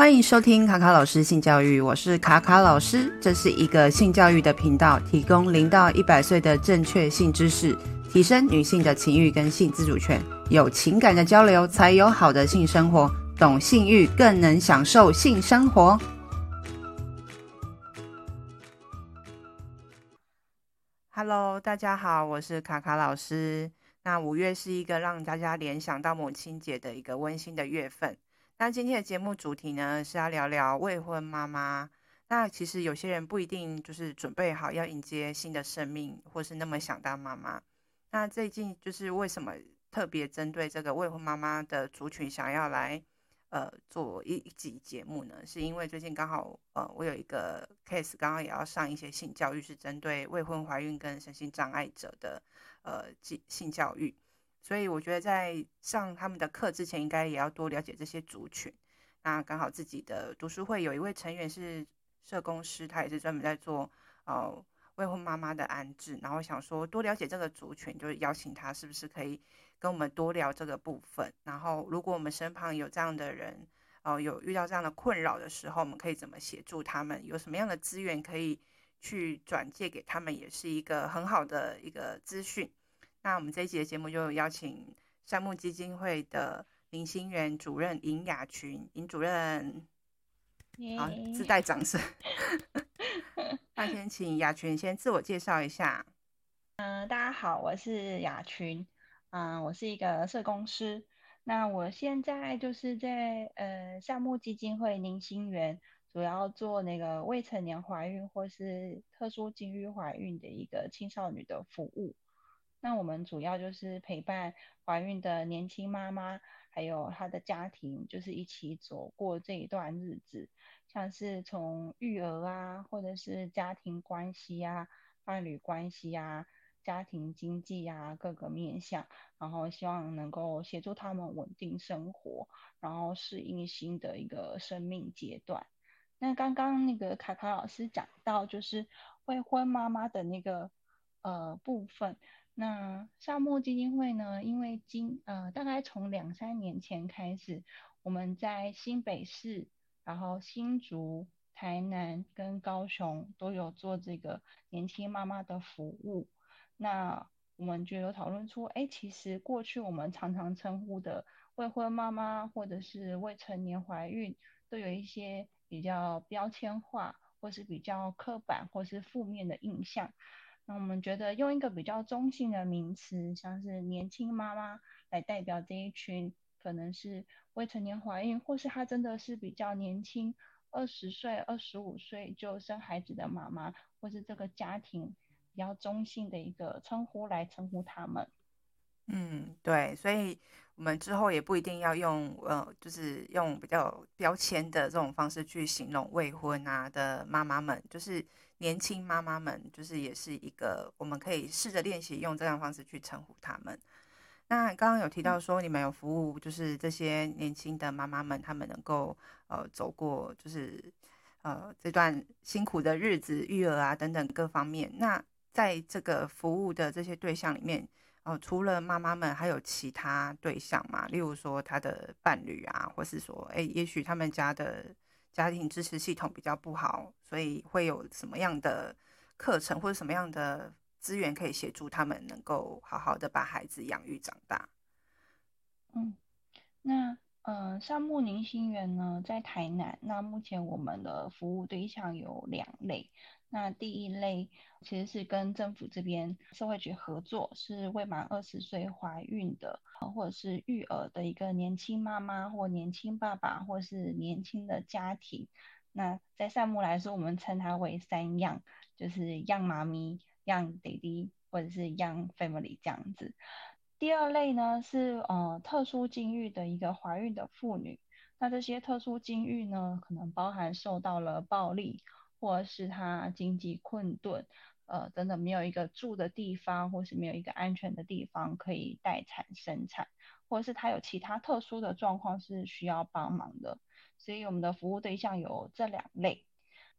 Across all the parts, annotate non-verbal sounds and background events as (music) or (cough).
欢迎收听卡卡老师性教育，我是卡卡老师，这是一个性教育的频道，提供零到一百岁的正确性知识，提升女性的情欲跟性自主权，有情感的交流才有好的性生活，懂性欲更能享受性生活。Hello，大家好，我是卡卡老师。那五月是一个让大家联想到母亲节的一个温馨的月份。那今天的节目主题呢，是要聊聊未婚妈妈。那其实有些人不一定就是准备好要迎接新的生命，或是那么想当妈妈。那最近就是为什么特别针对这个未婚妈妈的族群，想要来呃做一集节目呢？是因为最近刚好呃我有一个 case，刚刚也要上一些性教育，是针对未婚怀孕跟身心障碍者的呃性性教育。所以我觉得在上他们的课之前，应该也要多了解这些族群。那刚好自己的读书会有一位成员是社工师，他也是专门在做呃未婚妈妈的安置，然后想说多了解这个族群，就是邀请他是不是可以跟我们多聊这个部分。然后如果我们身旁有这样的人，哦、有遇到这样的困扰的时候，我们可以怎么协助他们？有什么样的资源可以去转介给他们，也是一个很好的一个资讯。那我们这一集的节目就邀请善牧基金会的林心园主任尹雅群，尹主任.好，自带掌声。(laughs) 那先请雅群先自我介绍一下。嗯、呃，大家好，我是雅群，嗯、呃，我是一个社工师。那我现在就是在呃项目基金会宁心园，主要做那个未成年怀孕或是特殊境遇怀孕的一个青少年的服务。那我们主要就是陪伴怀孕的年轻妈妈，还有她的家庭，就是一起走过这一段日子，像是从育儿啊，或者是家庭关系啊、伴侣关系啊、家庭经济啊各个面向，然后希望能够协助他们稳定生活，然后适应新的一个生命阶段。那刚刚那个卡卡老师讲到，就是未婚妈妈的那个呃部分。那沙漠基金会呢，因为今呃大概从两三年前开始，我们在新北市、然后新竹、台南跟高雄都有做这个年轻妈妈的服务。那我们就有讨论出，哎，其实过去我们常常称呼的未婚妈妈或者是未成年怀孕，都有一些比较标签化，或是比较刻板，或是负面的印象。那我们觉得用一个比较中性的名词，像是年轻妈妈来代表这一群，可能是未成年怀孕，或是她真的是比较年轻，二十岁、二十五岁就生孩子的妈妈，或是这个家庭比较中性的一个称呼来称呼他们。嗯，对，所以我们之后也不一定要用呃，就是用比较标签的这种方式去形容未婚啊的妈妈们，就是。年轻妈妈们，就是也是一个，我们可以试着练习用这样方式去称呼他们。那刚刚有提到说，你们有服务，就是这些年轻的妈妈们，他们能够呃走过，就是呃这段辛苦的日子，育儿啊等等各方面。那在这个服务的这些对象里面，哦、呃，除了妈妈们，还有其他对象嘛？例如说他的伴侣啊，或是说，哎，也许他们家的。家庭支持系统比较不好，所以会有什么样的课程或者什么样的资源可以协助他们能够好好的把孩子养育长大？嗯，那呃，善牧宁心园呢，在台南。那目前我们的服务对象有两类。那第一类其实是跟政府这边社会局合作，是未满二十岁怀孕的，或者是育儿的一个年轻妈妈或年轻爸爸，或是年轻的家庭。那在善牧来说，我们称它为三样，就是样妈咪、Young Daddy 或者是样 Family 这样子。第二类呢是呃特殊境遇的一个怀孕的妇女，那这些特殊境遇呢，可能包含受到了暴力。或者是他经济困顿，呃，等等，没有一个住的地方，或是没有一个安全的地方可以待产生产，或者是他有其他特殊的状况是需要帮忙的，所以我们的服务对象有这两类，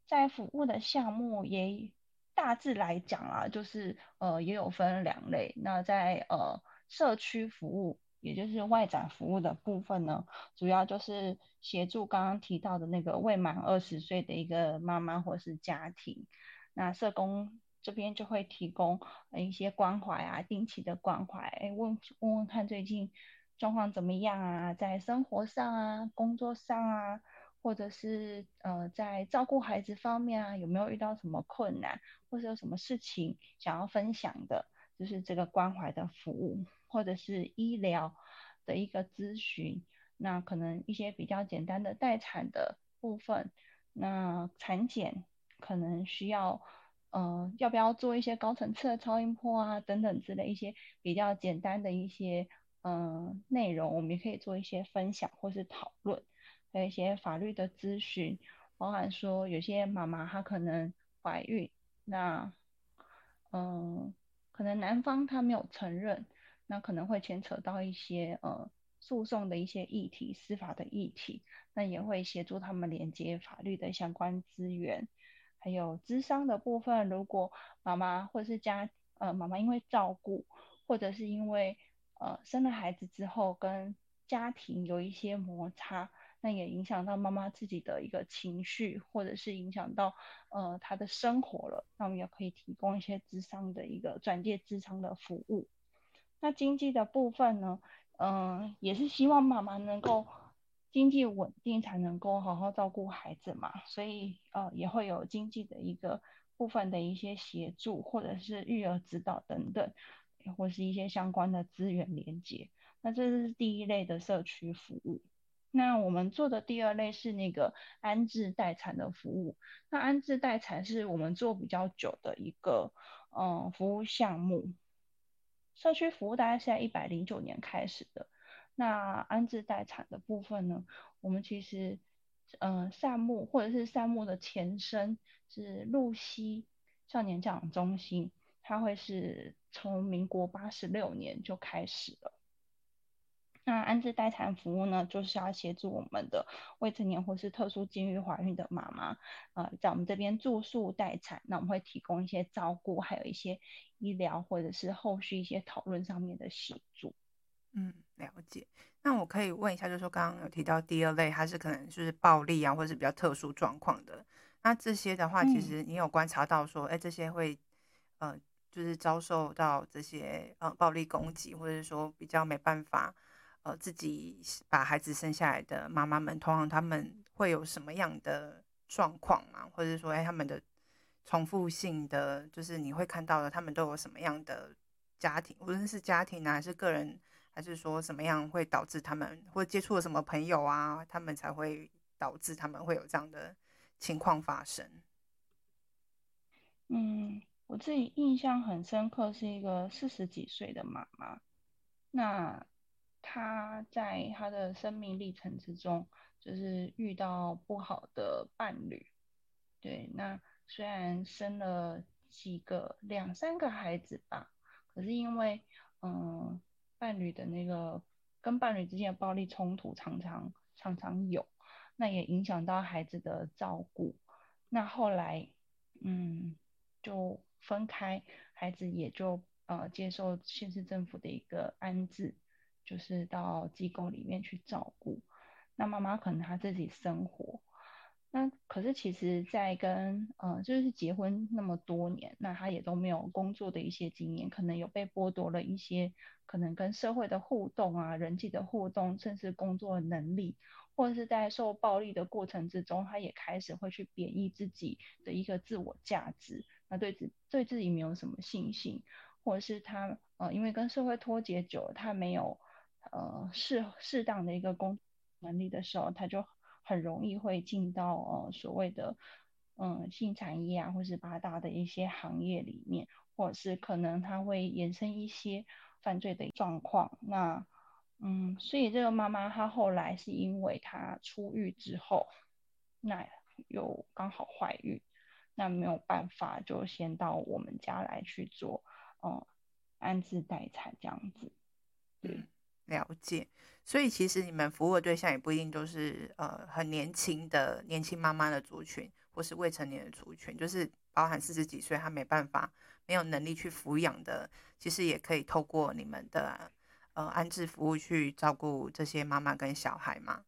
在服务的项目也大致来讲啊，就是呃也有分两类，那在呃社区服务也就是外展服务的部分呢，主要就是协助刚刚提到的那个未满二十岁的一个妈妈或是家庭，那社工这边就会提供一些关怀啊，定期的关怀，哎，问问问看最近状况怎么样啊，在生活上啊，工作上啊，或者是呃在照顾孩子方面啊，有没有遇到什么困难，或者有什么事情想要分享的，就是这个关怀的服务。或者是医疗的一个咨询，那可能一些比较简单的待产的部分，那产检可能需要，呃，要不要做一些高层次的超音波啊，等等之类一些比较简单的一些，嗯、呃，内容，我们也可以做一些分享或是讨论，还有一些法律的咨询，包含说有些妈妈她可能怀孕，那，嗯、可能男方他没有承认。那可能会牵扯到一些呃诉讼的一些议题、司法的议题，那也会协助他们连接法律的相关资源，还有智商的部分。如果妈妈或是家呃妈妈因为照顾，或者是因为呃生了孩子之后跟家庭有一些摩擦，那也影响到妈妈自己的一个情绪，或者是影响到呃她的生活了，那我们也可以提供一些智商的一个转介智商的服务。那经济的部分呢，嗯、也是希望妈妈能够经济稳定，才能够好好照顾孩子嘛，所以呃也会有经济的一个部分的一些协助，或者是育儿指导等等，或是一些相关的资源连接。那这是第一类的社区服务。那我们做的第二类是那个安置待产的服务。那安置待产是我们做比较久的一个嗯、服务项目。社区服务大概是在一百零九年开始的，那安置待产的部分呢，我们其实，嗯、呃，善牧或者是善牧的前身是露西少年教养中心，它会是从民国八十六年就开始了。那安置待产服务呢，就是要协助我们的未成年或是特殊境遇怀孕的妈妈，呃，在我们这边住宿待产，那我们会提供一些照顾，还有一些医疗或者是后续一些讨论上面的协助。嗯，了解。那我可以问一下，就是说刚刚有提到第二类，它是可能就是暴力啊，或者是比较特殊状况的。那这些的话，其实你有观察到说，哎、嗯，这些会呃，就是遭受到这些呃暴力攻击，或者是说比较没办法。呃，自己把孩子生下来的妈妈们，通常他们会有什么样的状况吗？或者说，哎，他们的重复性的，就是你会看到的，他们都有什么样的家庭，无论是家庭啊，还是个人，还是说什么样会导致他们，或接触了什么朋友啊，他们才会导致他们会有这样的情况发生？嗯，我自己印象很深刻，是一个四十几岁的妈妈，那。他在他的生命历程之中，就是遇到不好的伴侣，对，那虽然生了几个两三个孩子吧，可是因为嗯，伴侣的那个跟伴侣之间的暴力冲突常常常常有，那也影响到孩子的照顾，那后来嗯就分开，孩子也就呃接受县市政府的一个安置。就是到机构里面去照顾，那妈妈可能她自己生活，那可是其实，在跟呃就是结婚那么多年，那她也都没有工作的一些经验，可能有被剥夺了一些可能跟社会的互动啊、人际的互动，甚至工作的能力，或者是在受暴力的过程之中，她也开始会去贬抑自己的一个自我价值，那对自对自己没有什么信心，或者是她呃因为跟社会脱节久了，她没有。呃，适适当的一个工能力的时候，他就很容易会进到呃所谓的嗯、性产业啊，或是八大的一些行业里面，或者是可能他会衍生一些犯罪的状况。那嗯，所以这个妈妈她后来是因为她出狱之后，那又刚好怀孕，那没有办法，就先到我们家来去做嗯、安置待产这样子，对。了解，所以其实你们服务的对象也不一定都是呃很年轻的年轻妈妈的族群，或是未成年的族群，就是包含四十几岁他没办法、没有能力去抚养的，其实也可以透过你们的呃安置服务去照顾这些妈妈跟小孩嘛？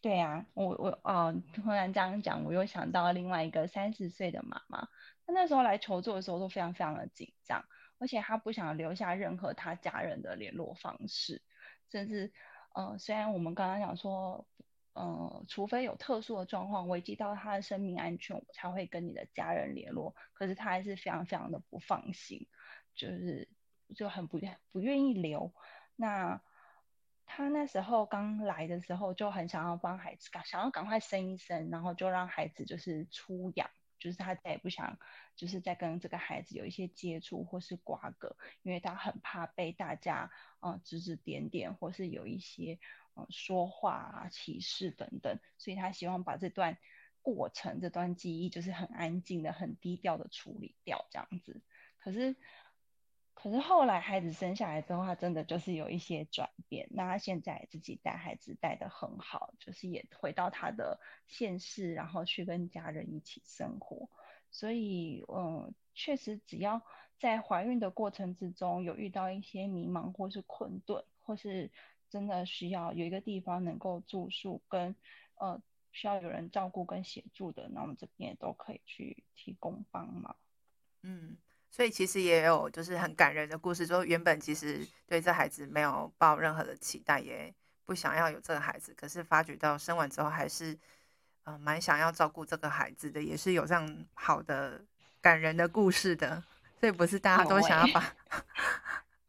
对呀、啊，我我哦，突然这样讲，我又想到另外一个三十岁的妈妈，她那时候来求助的时候都非常非常的紧张，而且他不想留下任何他家人的联络方式，甚至呃，虽然我们刚刚讲说，呃，除非有特殊的状况危及到他的生命安全，我才会跟你的家人联络，可是他还是非常非常的不放心，就是就很不愿不愿意留那。他那时候刚来的时候就很想要帮孩子赶，想要赶快生一生，然后就让孩子就是出养，就是他再也不想，就是再跟这个孩子有一些接触或是瓜葛，因为他很怕被大家呃指指点点，或是有一些呃说话啊歧视等等，所以他希望把这段过程、这段记忆就是很安静的、很低调的处理掉这样子。可是。可是后来孩子生下来之后，他真的就是有一些转变。那他现在自己带孩子带得很好，就是也回到他的县市，然后去跟家人一起生活。所以，嗯，确实只要在怀孕的过程之中有遇到一些迷茫或是困顿，或是真的需要有一个地方能够住宿跟呃需要有人照顾跟协助的，那我们这边也都可以去提供帮忙。嗯。所以其实也有就是很感人的故事，说原本其实对这孩子没有抱任何的期待，也不想要有这个孩子，可是发觉到生完之后还是，呃，蛮想要照顾这个孩子的，也是有这样好的感人的故事的。所以不是大家都想要把，(laughs)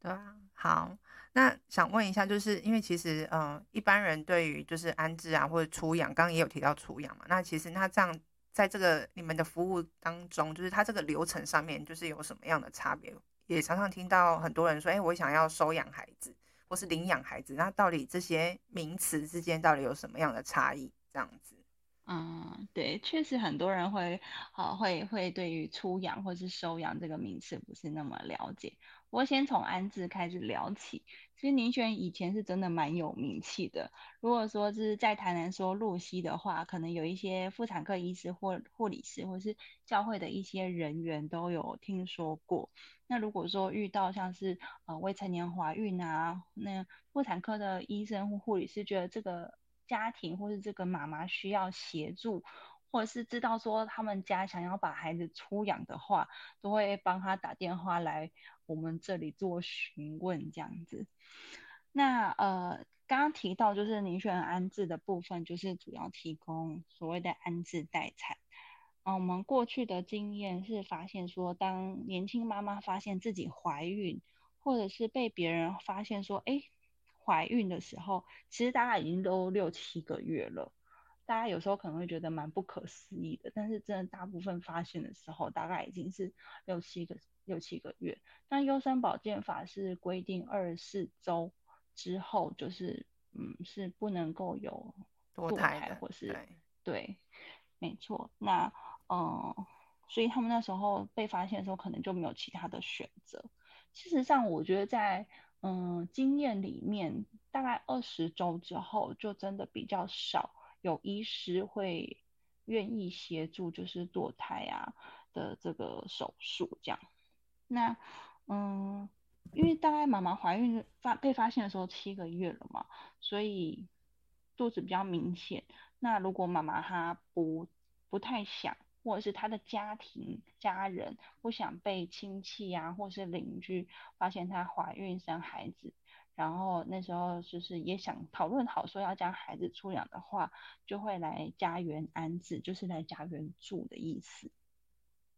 对啊。好，那想问一下，就是因为其实呃一般人对于就是安置啊或者出养，刚刚也有提到出养嘛，那其实那这样。在这个你们的服务当中，就是它这个流程上面，就是有什么样的差别？也常常听到很多人说：“哎，我想要收养孩子，或是领养孩子。”那到底这些名词之间到底有什么样的差异？这样子？嗯，对，确实很多人会，好、呃，会会对于出养或是收养这个名词不是那么了解。我先从安置开始聊起。其实宁轩以前是真的蛮有名气的。如果说是在台南说露西的话，可能有一些妇产科医师或护理师，或是教会的一些人员都有听说过。那如果说遇到像是呃未成年怀孕啊，那妇产科的医生或护理师觉得这个家庭或是这个妈妈需要协助。或者是知道说他们家想要把孩子出养的话，都会帮他打电话来我们这里做询问这样子。那呃，刚刚提到就是宁选安置的部分，就是主要提供所谓的安置待产。啊、呃，我们过去的经验是发现说，当年轻妈妈发现自己怀孕，或者是被别人发现说，哎，怀孕的时候，其实大概已经都六七个月了。大家有时候可能会觉得蛮不可思议的，但是真的大部分发现的时候，大概已经是六七个六七个月。那优生保健法是规定二十四周之后，就是嗯是不能够有堕胎或是对，对，没错。那嗯，所以他们那时候被发现的时候，可能就没有其他的选择。事实上，我觉得在嗯经验里面，大概二十周之后，就真的比较少。有医师会愿意协助，就是堕胎啊的这个手术这样。那嗯，因为大概妈妈怀孕发被发现的时候七个月了嘛，所以肚子比较明显。那如果妈妈她不不太想，或者是她的家庭家人不想被亲戚啊，或是邻居发现她怀孕生孩子。然后那时候就是也想讨论好说要将孩子出养的话，就会来家园安置，就是来家园住的意思。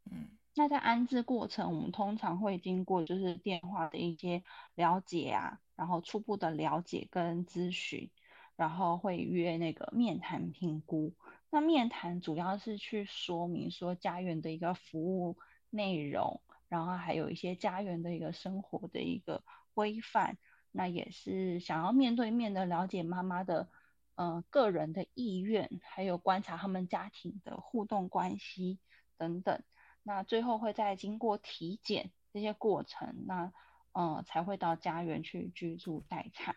嗯，那在安置过程，我们通常会经过就是电话的一些了解啊，然后初步的了解跟咨询，然后会约那个面谈评估。那面谈主要是去说明说家园的一个服务内容，然后还有一些家园的一个生活的一个规范。那也是想要面对面的了解妈妈的，呃，个人的意愿，还有观察他们家庭的互动关系等等。那最后会再经过体检这些过程，那呃才会到家园去居住待产。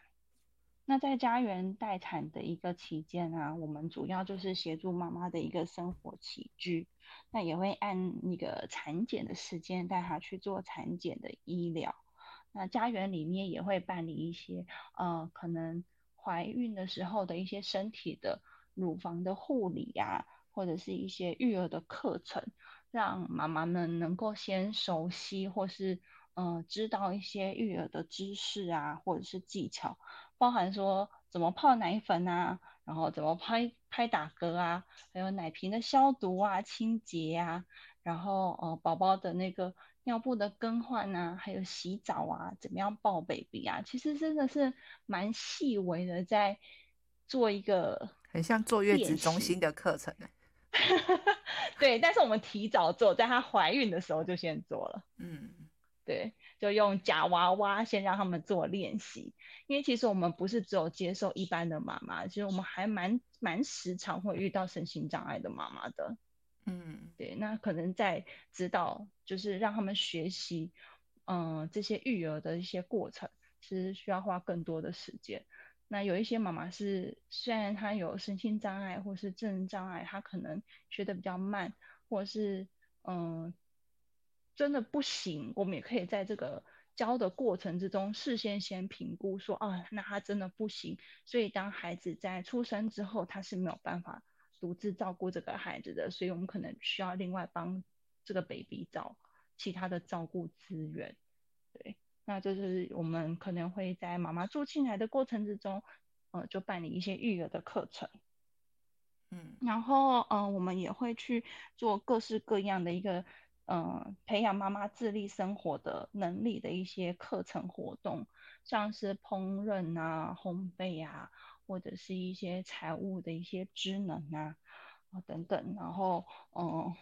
那在家园待产的一个期间，啊，我们主要就是协助妈妈的一个生活起居，那也会按那个产检的时间带她去做产检的医疗。那家园里面也会办理一些呃，可能怀孕的时候的一些身体的乳房的护理呀、啊，或者是一些育儿的课程，让妈妈们能够先熟悉或是呃知道一些育儿的知识啊，或者是技巧，包含说怎么泡奶粉啊。然后怎么拍拍打嗝啊，还有奶瓶的消毒啊、清洁啊，然后呃宝宝的那个尿布的更换啊，还有洗澡啊，怎么样抱 baby 啊，其实真的是蛮细微的，在做一个很像坐月子中心的课程呢。(laughs) 对，但是我们提早做，在她怀孕的时候就先做了。嗯，对。就用假娃娃先让他们做练习，因为其实我们不是只有接受一般的妈妈，其实我们还蛮蛮时常会遇到身心障碍的妈妈的。嗯，对，那可能在指导，就是让他们学习，嗯、呃，这些育儿的一些过程，其实需要花更多的时间。那有一些妈妈是虽然她有身心障碍或是智能障碍，她可能学的比较慢，或者是嗯。真的不行，我们也可以在这个教的过程之中，事先先评估说，啊，那他真的不行。所以当孩子在出生之后，他是没有办法独自照顾这个孩子的，所以我们可能需要另外帮这个 baby 找其他的照顾资源。对，那就是我们可能会在妈妈住进来的过程之中，呃，就办理一些育儿的课程。嗯，然后，呃，我们也会去做各式各样的一个。嗯，培养妈妈自立生活的能力的一些课程活动，像是烹饪啊、烘焙啊，或者是一些财务的一些职能啊，啊等等，然后嗯，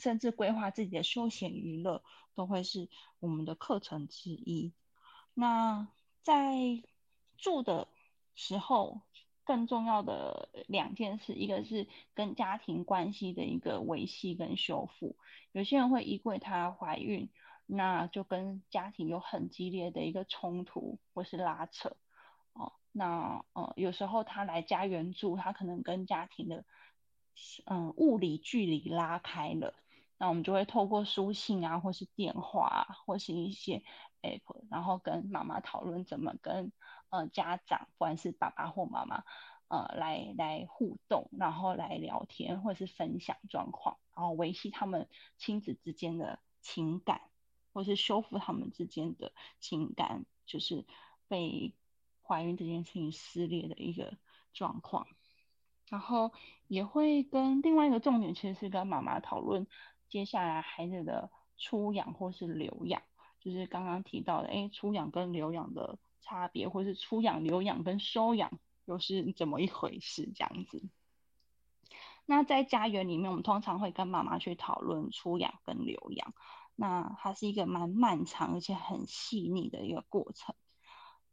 甚至规划自己的休闲娱乐，都会是我们的课程之一。那在住的时候。更重要的两件事，一个是跟家庭关系的一个维系跟修复。有些人会因为她怀孕，那就跟家庭有很激烈的一个冲突或是拉扯。哦，那呃有时候她来家园住，她可能跟家庭的嗯、物理距离拉开了。那我们就会透过书信啊，或是电话啊，或是一些 app，然后跟妈妈讨论怎么跟。呃，家长不管是爸爸或妈妈，呃，来来互动，然后来聊天或是分享状况，然后维系他们亲子之间的情感，或是修复他们之间的情感，就是被怀孕这件事情撕裂的一个状况。然后也会跟另外一个重点，其实是跟妈妈讨论接下来孩子的出养或是留养，就是刚刚提到的，哎，出养跟留养的。差别，或是出养、留养跟收养又是怎么一回事？这样子。那在家园里面，我们通常会跟妈妈去讨论出养跟留养。那它是一个蛮漫长而且很细腻的一个过程。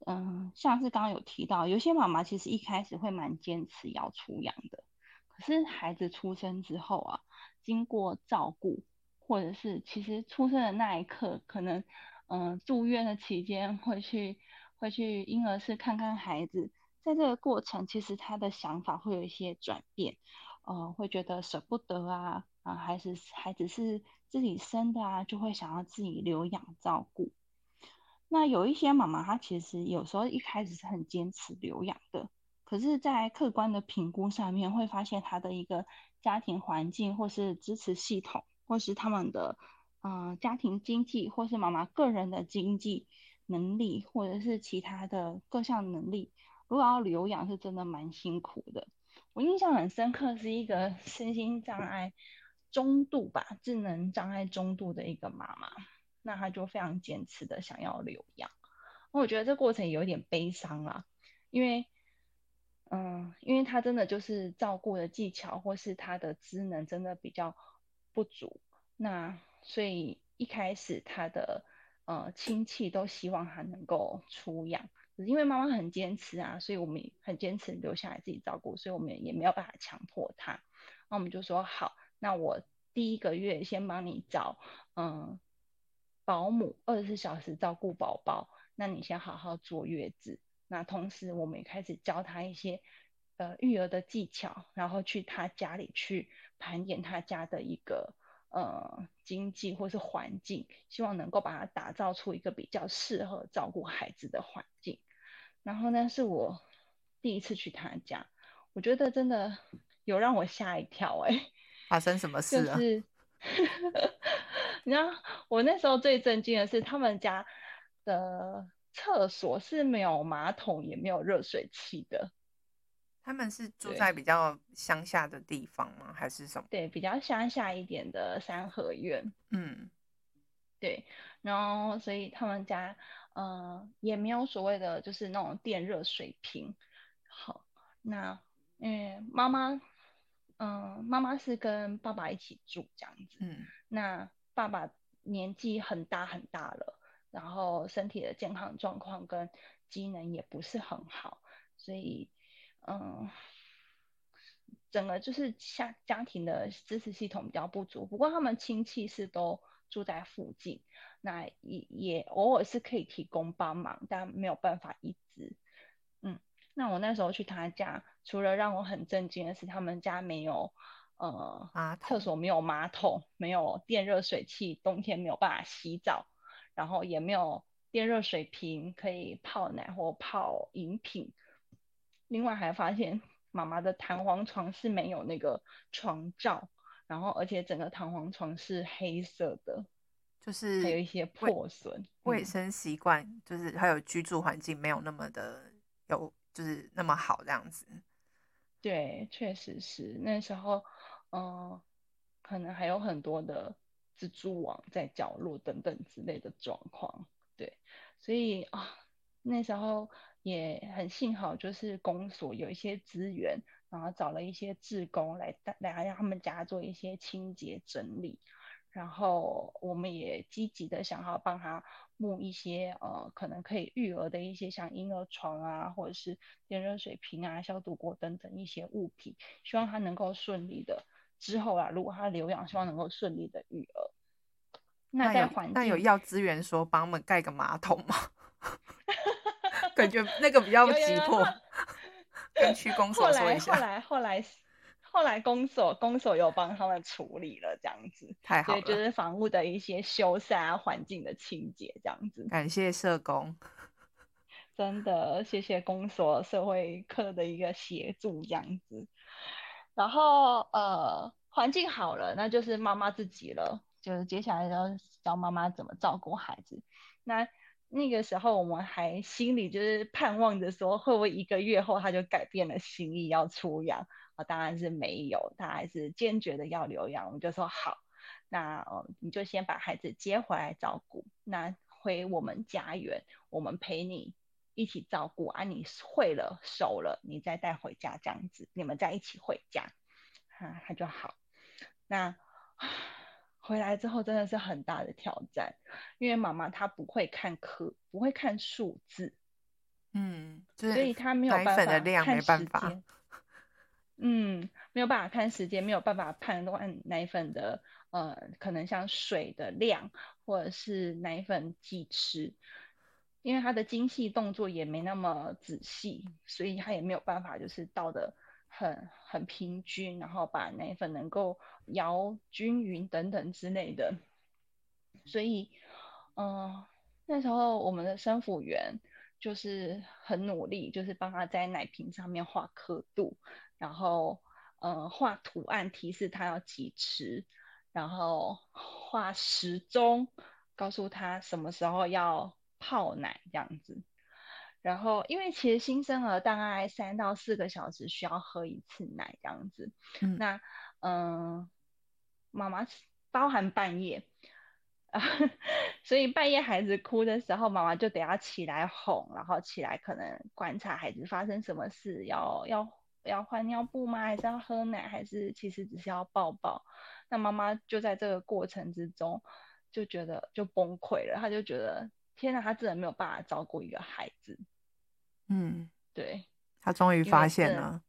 嗯，像是刚刚有提到，有些妈妈其实一开始会蛮坚持要出养的，可是孩子出生之后啊，经过照顾，或者是其实出生的那一刻，可能嗯住院的期间会去。会去婴儿室看看孩子，在这个过程，其实他的想法会有一些转变，呃，会觉得舍不得啊，啊，孩子孩子是自己生的啊，就会想要自己留养照顾。那有一些妈妈，她其实有时候一开始是很坚持留养的，可是，在客观的评估上面，会发现他的一个家庭环境，或是支持系统，或是他们的嗯、家庭经济，或是妈妈个人的经济。能力或者是其他的各项能力，如果要留养是真的蛮辛苦的。我印象很深刻，是一个身心障碍中度吧，智能障碍中度的一个妈妈，那她就非常坚持的想要留养。我觉得这过程有点悲伤啦，因为，嗯，因为他真的就是照顾的技巧或是他的职能真的比较不足，那所以一开始他的。呃，亲戚都希望他能够出养，可是因为妈妈很坚持啊，所以我们很坚持留下来自己照顾，所以我们也没有办法强迫他。那我们就说好，那我第一个月先帮你找嗯保姆，二十四小时照顾宝宝，那你先好好坐月子。那同时我们也开始教他一些呃育儿的技巧，然后去他家里去盘点他家的一个呃经济或是环境，希望能够把它打造出一个比较适合照顾孩子的环境。然后呢，是我第一次去他家，我觉得真的有让我吓一跳哎、欸！(laughs) 发生什么事了？就是，(laughs) 你知道我那时候最震惊的是他们家的厕所是没有马桶也没有热水器的。他们是住在比较乡下的地方吗？还是什么？对，比较乡下一点的三合院。嗯，对。然后，所以他们家，嗯、呃，也没有所谓的，就是那种电热水瓶。好，那，嗯，妈妈，嗯、呃，妈妈是跟爸爸一起住这样子。嗯。那爸爸年纪很大很大了，然后身体的健康状况跟机能也不是很好，所以。嗯，整个就是家家庭的支持系统比较不足，不过他们亲戚是都住在附近，那也也偶尔是可以提供帮忙，但没有办法一直。嗯，那我那时候去他家，除了让我很震惊的是，他们家没有呃啊，厕所没有马桶，没有电热水器，冬天没有办法洗澡，然后也没有电热水瓶可以泡奶或泡饮品。另外还发现妈妈的弹簧床是没有那个床罩，然后而且整个弹簧床是黑色的，就是还有一些破损。卫生习惯就是还有居住环境没有那么的有，就是那么好这样子。对，确实是那时候，嗯、呃，可能还有很多的蜘蛛网在角落等等之类的状况。对，所以啊，那时候。也很幸好，就是公所有一些资源，然后找了一些志工来来让他们家做一些清洁整理，然后我们也积极的想要帮他募一些呃可能可以育儿的一些像婴儿床啊，或者是电热水瓶啊、消毒锅等等一些物品，希望他能够顺利的之后啊，如果他留养，希望能够顺利的育儿。那在环境，那有要资源说帮我们盖个马桶吗？(laughs) 感觉那个比较急迫，跟区公所说一下。后来后来后来后来公所公所有帮他们处理了，这样子太好了。对，就是房屋的一些修缮啊，环境的清洁这样子。感谢社工，(laughs) 真的谢谢公所社会课的一个协助这样子。然后呃，环境好了，那就是妈妈自己了，就是接下来要教妈妈怎么照顾孩子。那那个时候我们还心里就是盼望着说，会不会一个月后他就改变了心意要出养？啊，当然是没有，他还是坚决的要留养。我们就说好，那你就先把孩子接回来照顾，那回我们家园，我们陪你一起照顾啊，你会了熟了，你再带回家这样子，你们再一起回家，啊，他就好。那。回来之后真的是很大的挑战，因为妈妈她不会看科，不会看数字，嗯，所以她没有办法看时间，嗯，没有办法看时间，没有办法判断奶粉的呃，可能像水的量或者是奶粉几匙，因为他的精细动作也没那么仔细，所以他也没有办法就是倒的。很很平均，然后把奶粉能够摇均匀等等之类的，所以，嗯、那时候我们的生辅员就是很努力，就是帮他在奶瓶上面画刻度，然后，呃，画图案提示他要几匙，然后画时钟，告诉他什么时候要泡奶这样子。然后，因为其实新生儿大概三到四个小时需要喝一次奶这样子。嗯、那，嗯，妈妈包含半夜，啊，(laughs) 所以半夜孩子哭的时候，妈妈就得要起来哄，然后起来可能观察孩子发生什么事，要要要换尿布吗？还是要喝奶？还是其实只是要抱抱？那妈妈就在这个过程之中就觉得就崩溃了，她就觉得天哪，他真的没有办法照顾一个孩子。嗯，对，他终于发现了，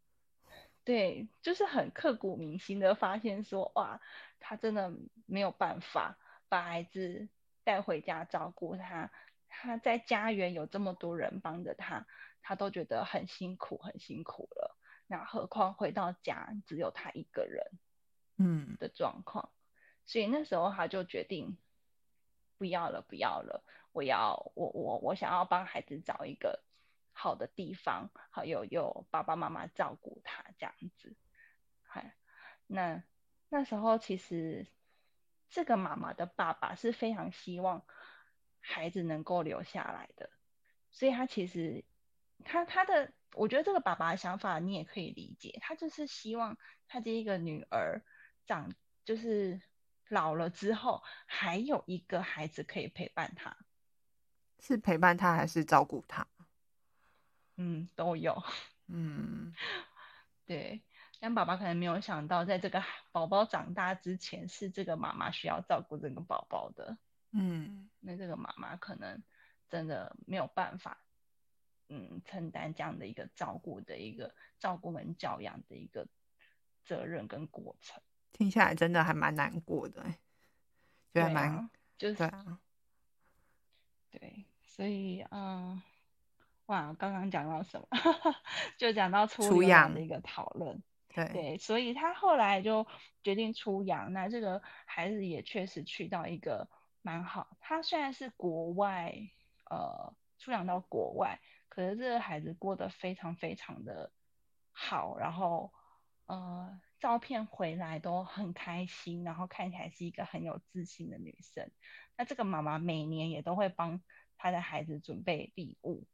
对，就是很刻骨铭心的发现说，哇，他真的没有办法把孩子带回家照顾他，他在家园有这么多人帮着他，他都觉得很辛苦，很辛苦了，那何况回到家只有他一个人，嗯。的状况，所以那时候他就决定不要了，不要了，我要我我我想要帮孩子找一个好的地方，好有有爸爸妈妈照顾他这样子。嗨，那那时候其实这个妈妈的爸爸是非常希望孩子能够留下来的，所以他其实他他的，我觉得这个爸爸的想法你也可以理解，他就是希望他这一个女儿长就是老了之后还有一个孩子可以陪伴他，是陪伴他还是照顾他？嗯，都有。嗯，(laughs) 对。但爸爸可能没有想到，在这个宝宝长大之前，是这个妈妈需要照顾这个宝宝的。嗯，那这个妈妈可能真的没有办法，嗯，承担这样的一个照顾的一个照顾跟教养的一个责任跟过程。听下来真的还蛮难过的，觉得蛮、啊、就是啊，对，所以嗯。哇，刚刚讲到什么？(laughs) 就讲到出养的一个讨论。对对，所以他后来就决定出洋。那这个孩子也确实去到一个蛮好。他虽然是国外，呃，出洋到国外，可是这个孩子过得非常非常的好。然后，呃，照片回来都很开心，然后看起来是一个很有自信的女生。那这个妈妈每年也都会帮她的孩子准备礼物。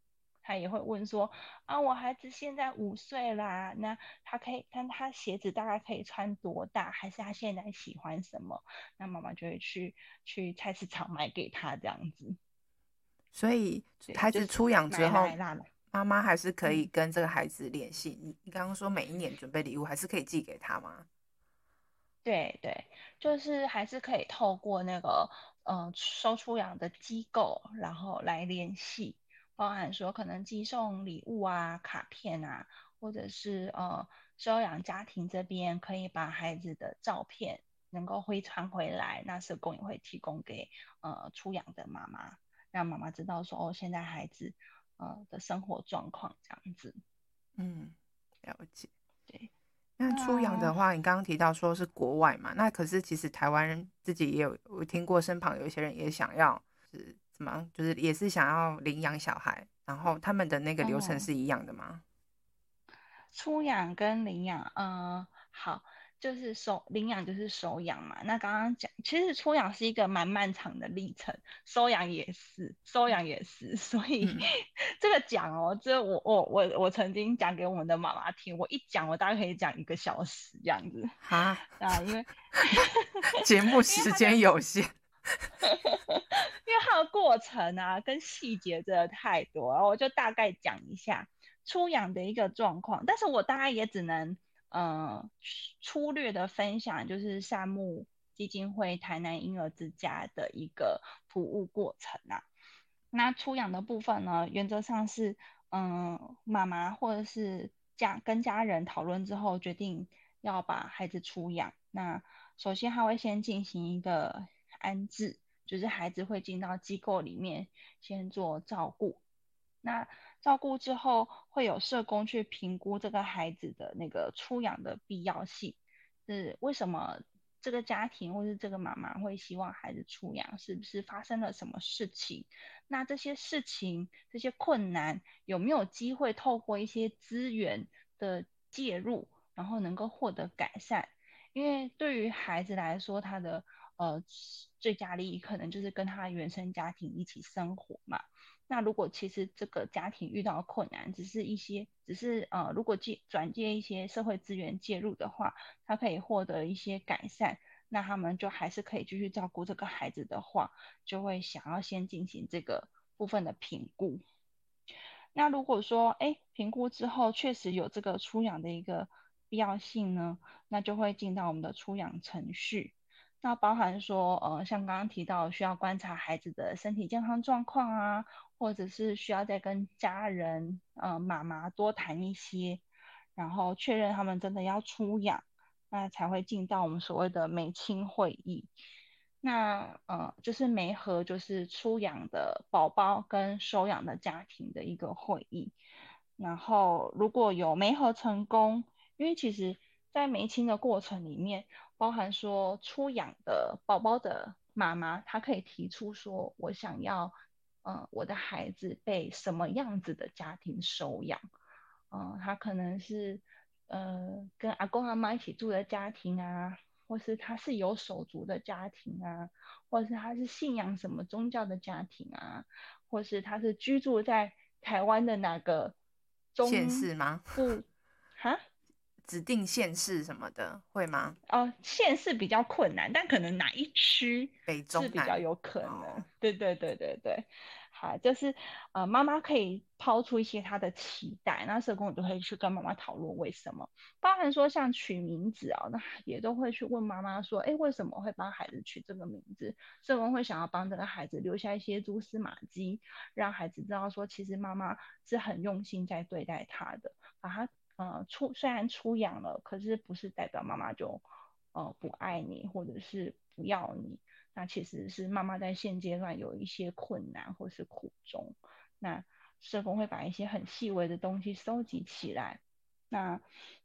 她也会问说啊，我孩子现在五岁啦，那他可以看他鞋子大概可以穿多大，还是他现在喜欢什么？那妈妈就会去去菜市场买给他这样子。所以孩子出养之后，妈妈还是可以跟这个孩子联系。你、嗯、你刚刚说每一年准备礼物，还是可以寄给他吗？对对，就是还是可以透过那个嗯、呃、收出养的机构，然后来联系。包含说可能寄送礼物啊、卡片啊，或者是呃收养家庭这边可以把孩子的照片能够回传回来，那社工也会提供给呃出养的妈妈，让妈妈知道说哦现在孩子呃的生活状况这样子。嗯，了解。对，那出养的话，你刚刚提到说是国外嘛，那可是其实台湾人自己也有，我听过身旁有一些人也想要是。怎么？就是也是想要领养小孩，然后他们的那个流程是一样的吗？嗯、出养跟领养，嗯，好，就是收领养就是收养嘛。那刚刚讲，其实出养是一个蛮漫长的历程，收养也是，收养也是。(laughs) 所以、嗯、(laughs) 这个讲哦，这我我我我曾经讲给我们的妈妈听，我一讲我大概可以讲一个小时这样子哈 (laughs) 啊，因为节目时间有限。因为它的过程啊，跟细节真的太多，然后我就大概讲一下出养的一个状况。但是我大概也只能呃粗略的分享，就是善牧基金会台南婴儿之家的一个服务过程啊。那出养的部分呢，原则上是嗯、妈妈或者是家跟家人讨论之后，决定要把孩子出养。那首先他会先进行一个。安置就是孩子会进到机构里面先做照顾，那照顾之后会有社工去评估这个孩子的那个出养的必要性，是为什么这个家庭或是这个妈妈会希望孩子出养，是不是发生了什么事情？那这些事情这些困难有没有机会透过一些资源的介入，然后能够获得改善？因为对于孩子来说，他的呃，最佳利益可能就是跟他原生家庭一起生活嘛。那如果其实这个家庭遇到困难，只是一些，只是呃，如果借转借一些社会资源介入的话，他可以获得一些改善，那他们就还是可以继续照顾这个孩子的话，就会想要先进行这个部分的评估。那如果说，哎，评估之后确实有这个出养的一个必要性呢，那就会进到我们的出养程序。那包含说，呃，像刚刚提到需要观察孩子的身体健康状况啊，或者是需要再跟家人，呃，妈妈多谈一些，然后确认他们真的要出养，那才会进到我们所谓的媒亲会议。那呃，就是媒合，就是出养的宝宝跟收养的家庭的一个会议。然后如果有媒合成功，因为其实。在媒亲的过程里面，包含说出养的宝宝的妈妈，她可以提出说，我想要，呃，我的孩子被什么样子的家庭收养，嗯、呃，他可能是，呃，跟阿公阿妈一起住的家庭啊。或是他是有手足的家庭啊，或是他是信仰什么宗教的家庭啊，或是他是居住在台湾的哪个县市吗？不，(laughs) 哈，指定县市什么的会吗？哦，县市比较困难，但可能哪一区北中是比较有可能。哦、对对对对对。好，就是呃，妈妈可以抛出一些她的期待，那社工也都会去跟妈妈讨论为什么，包含说像取名字啊，那也都会去问妈妈说，哎，为什么会帮孩子取这个名字？社工会想要帮这个孩子留下一些蛛丝马迹，让孩子知道说，其实妈妈是很用心在对待他的，把他呃出虽然出养了，可是不是代表妈妈就呃不爱你或者是不要你。那其实是妈妈在现阶段有一些困难或是苦衷，那社工会把一些很细微的东西收集起来。那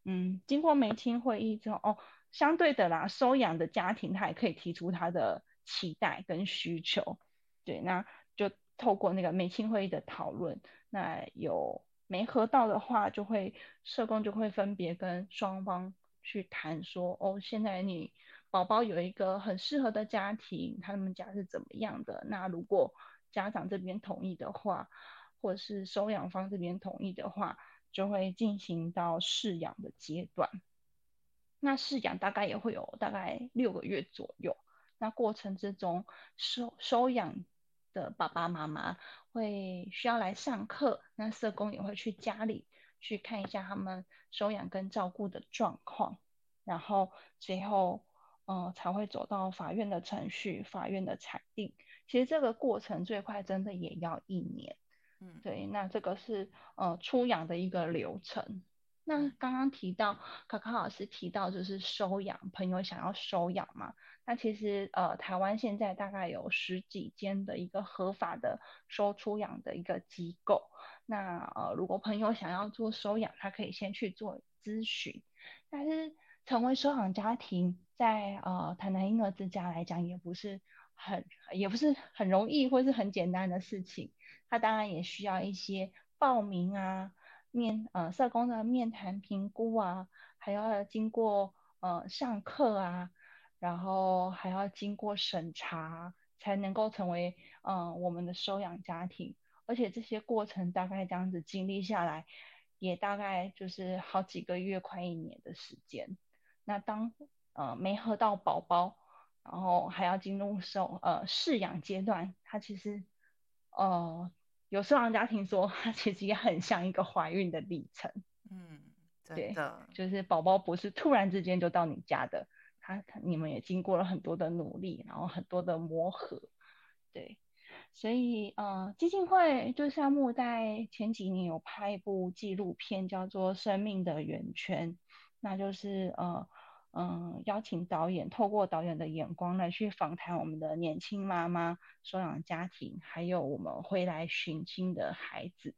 嗯，经过媒亲会议之后，哦，相对的啦，收养的家庭他也可以提出他的期待跟需求。对，那就透过那个媒亲会议的讨论，那有没合到的话，就会社工就会分别跟双方去谈说，哦，现在你。宝宝有一个很适合的家庭，他们家是怎么样的？那如果家长这边同意的话，或者是收养方这边同意的话，就会进行到试养的阶段。那试养大概也会有大概六个月左右。那过程之中，收收养的爸爸妈妈会需要来上课，那社工也会去家里去看一下他们收养跟照顾的状况，然后最后。嗯，才会走到法院的程序，法院的裁定。其实这个过程最快真的也要一年。嗯，对，那这个是呃出养的一个流程。那刚刚提到卡卡老师提到就是收养，朋友想要收养嘛？那其实呃台湾现在大概有十几间的一个合法的收出养的一个机构。那呃如果朋友想要做收养，他可以先去做咨询。但是成为收养家庭，在呃台南婴儿之家来讲，也不是很也不是很容易或是很简单的事情。他当然也需要一些报名啊、面呃社工的面谈评估啊，还要经过呃上课啊，然后还要经过审查，才能够成为呃我们的收养家庭。而且这些过程大概这样子经历下来，也大概就是好几个月，快一年的时间。那当呃没喝到宝宝，然后还要进入收呃试养阶段，它其实呃有收养家庭说，它 (laughs) 其实也很像一个怀孕的历程。嗯，对的，对，就是宝宝不是突然之间就到你家的，他你们也经过了很多的努力，然后很多的磨合，对，所以呃基金会就项目在前几年有拍一部纪录片，叫做《生命的圆圈》，那就是呃。嗯，邀请导演透过导演的眼光来去访谈我们的年轻妈妈、收养家庭，还有我们回来寻亲的孩子。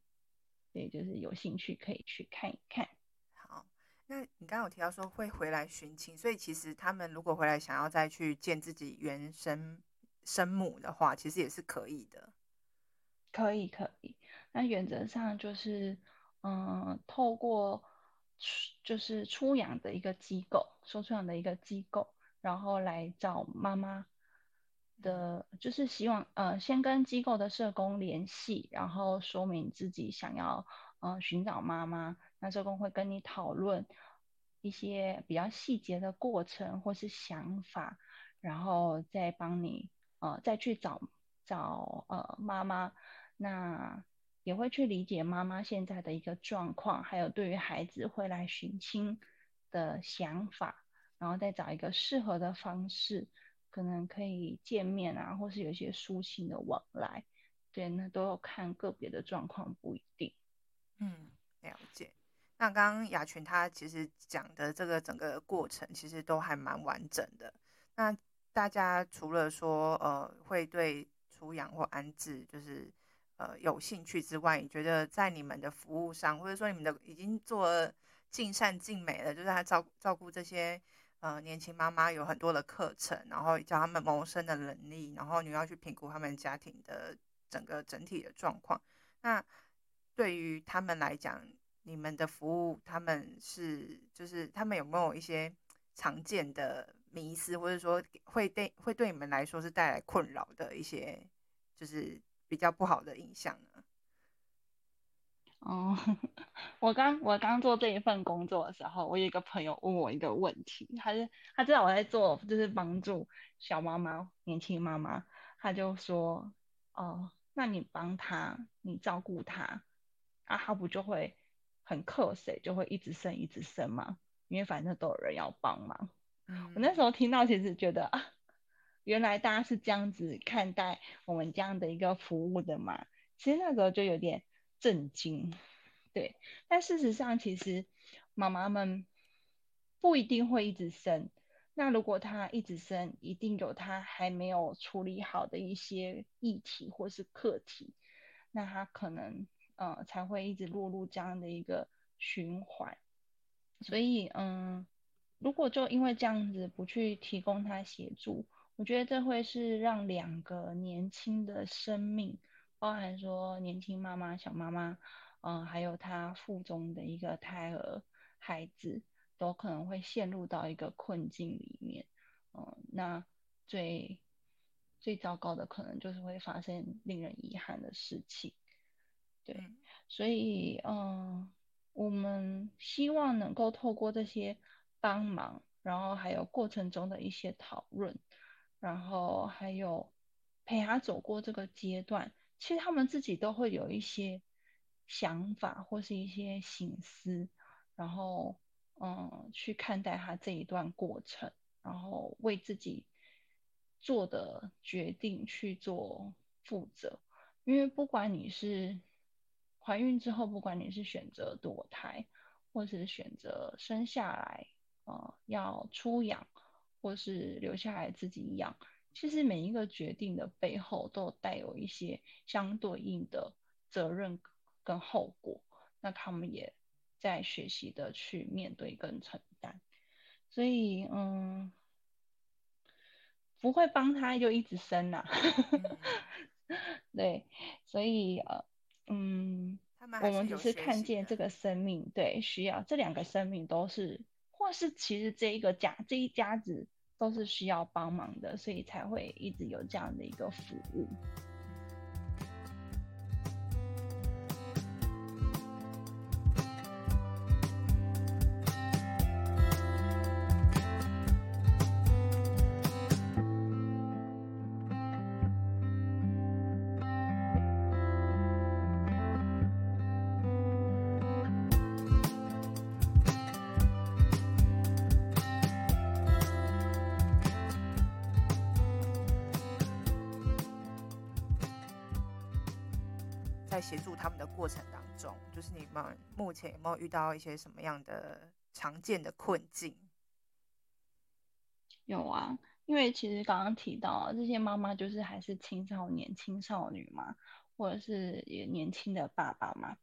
对，就是有兴趣可以去看一看。好，那你刚刚有提到说会回来寻亲，所以其实他们如果回来想要再去见自己原生生母的话，其实也是可以的。可以，可以。那原则上就是，嗯，透过。就是出养的一个机构，收出养的一个机构，然后来找妈妈的，就是希望呃先跟机构的社工联系，然后说明自己想要呃寻找妈妈，那社工会跟你讨论一些比较细节的过程或是想法，然后再帮你呃再去找找呃妈妈那。也会去理解妈妈现在的一个状况，还有对于孩子会来寻亲的想法，然后再找一个适合的方式，可能可以见面啊，或是有一些书信的往来。对，那都要看个别的状况，不一定。嗯，了解。那刚刚雅群他其实讲的这个整个过程，其实都还蛮完整的。那大家除了说呃会对出养或安置，就是。呃，有兴趣之外，你觉得在你们的服务上，或者说你们的已经做尽善尽美了，就是他照照顾这些呃年轻妈妈有很多的课程，然后教他们谋生的能力，然后你要去评估他们家庭的整个整体的状况。那对于他们来讲，你们的服务，他们是就是他们有没有一些常见的迷思，或者说会对会对你们来说是带来困扰的一些，就是比较不好的印象呢？哦，(laughs) 我刚我刚做这一份工作的时候，我有一个朋友问我一个问题，他是他知道我在做就是帮助小妈妈、年轻妈妈，他就说，哦，那你帮他，你照顾他，啊，他不就会很克谁，就会一直生一直生吗？因为反正都有人要帮忙。嗯，我那时候听到，其实觉得啊，原来大家是这样子看待我们这样的一个服务的嘛。其实那时候就有点。震惊，对，但事实上，其实妈妈们不一定会一直生。那如果她一直生，一定有她还没有处理好的一些议题或是课题，那她可能呃才会一直落入这样的一个循环。所以，嗯，如果就因为这样子不去提供她协助，我觉得这会是让两个年轻的生命。包含说年轻妈妈、小妈妈，嗯，还有她腹中的一个胎儿孩子，都可能会陷入到一个困境里面，嗯，那最最糟糕的可能就是会发生令人遗憾的事情，对，所以嗯，我们希望能够透过这些帮忙，然后还有过程中的一些讨论，然后还有陪他走过这个阶段。其实他们自己都会有一些想法或是一些心思，然后嗯，去看待他这一段过程，然后为自己做的决定去做负责。因为不管你是怀孕之后，不管你是选择堕胎，或是选择生下来，呃，要出养，或是留下来自己养。其实每一个决定的背后都带有一些相对应的责任跟后果，那他们也在学习的去面对跟承担，所以嗯，不会帮他就一直生呐、啊，(laughs) 对，所以呃嗯，我们只是看见这个生命，对，需要这两个生命都是，是其实这一个家这一家子。都是需要帮忙的，所以才会一直有这样的一个服务。目前有没有遇到一些什么样的常见的困境？有啊，因为其实刚刚提到这些妈妈就是还是青少年、青少女嘛，或者是也年轻的爸爸嘛，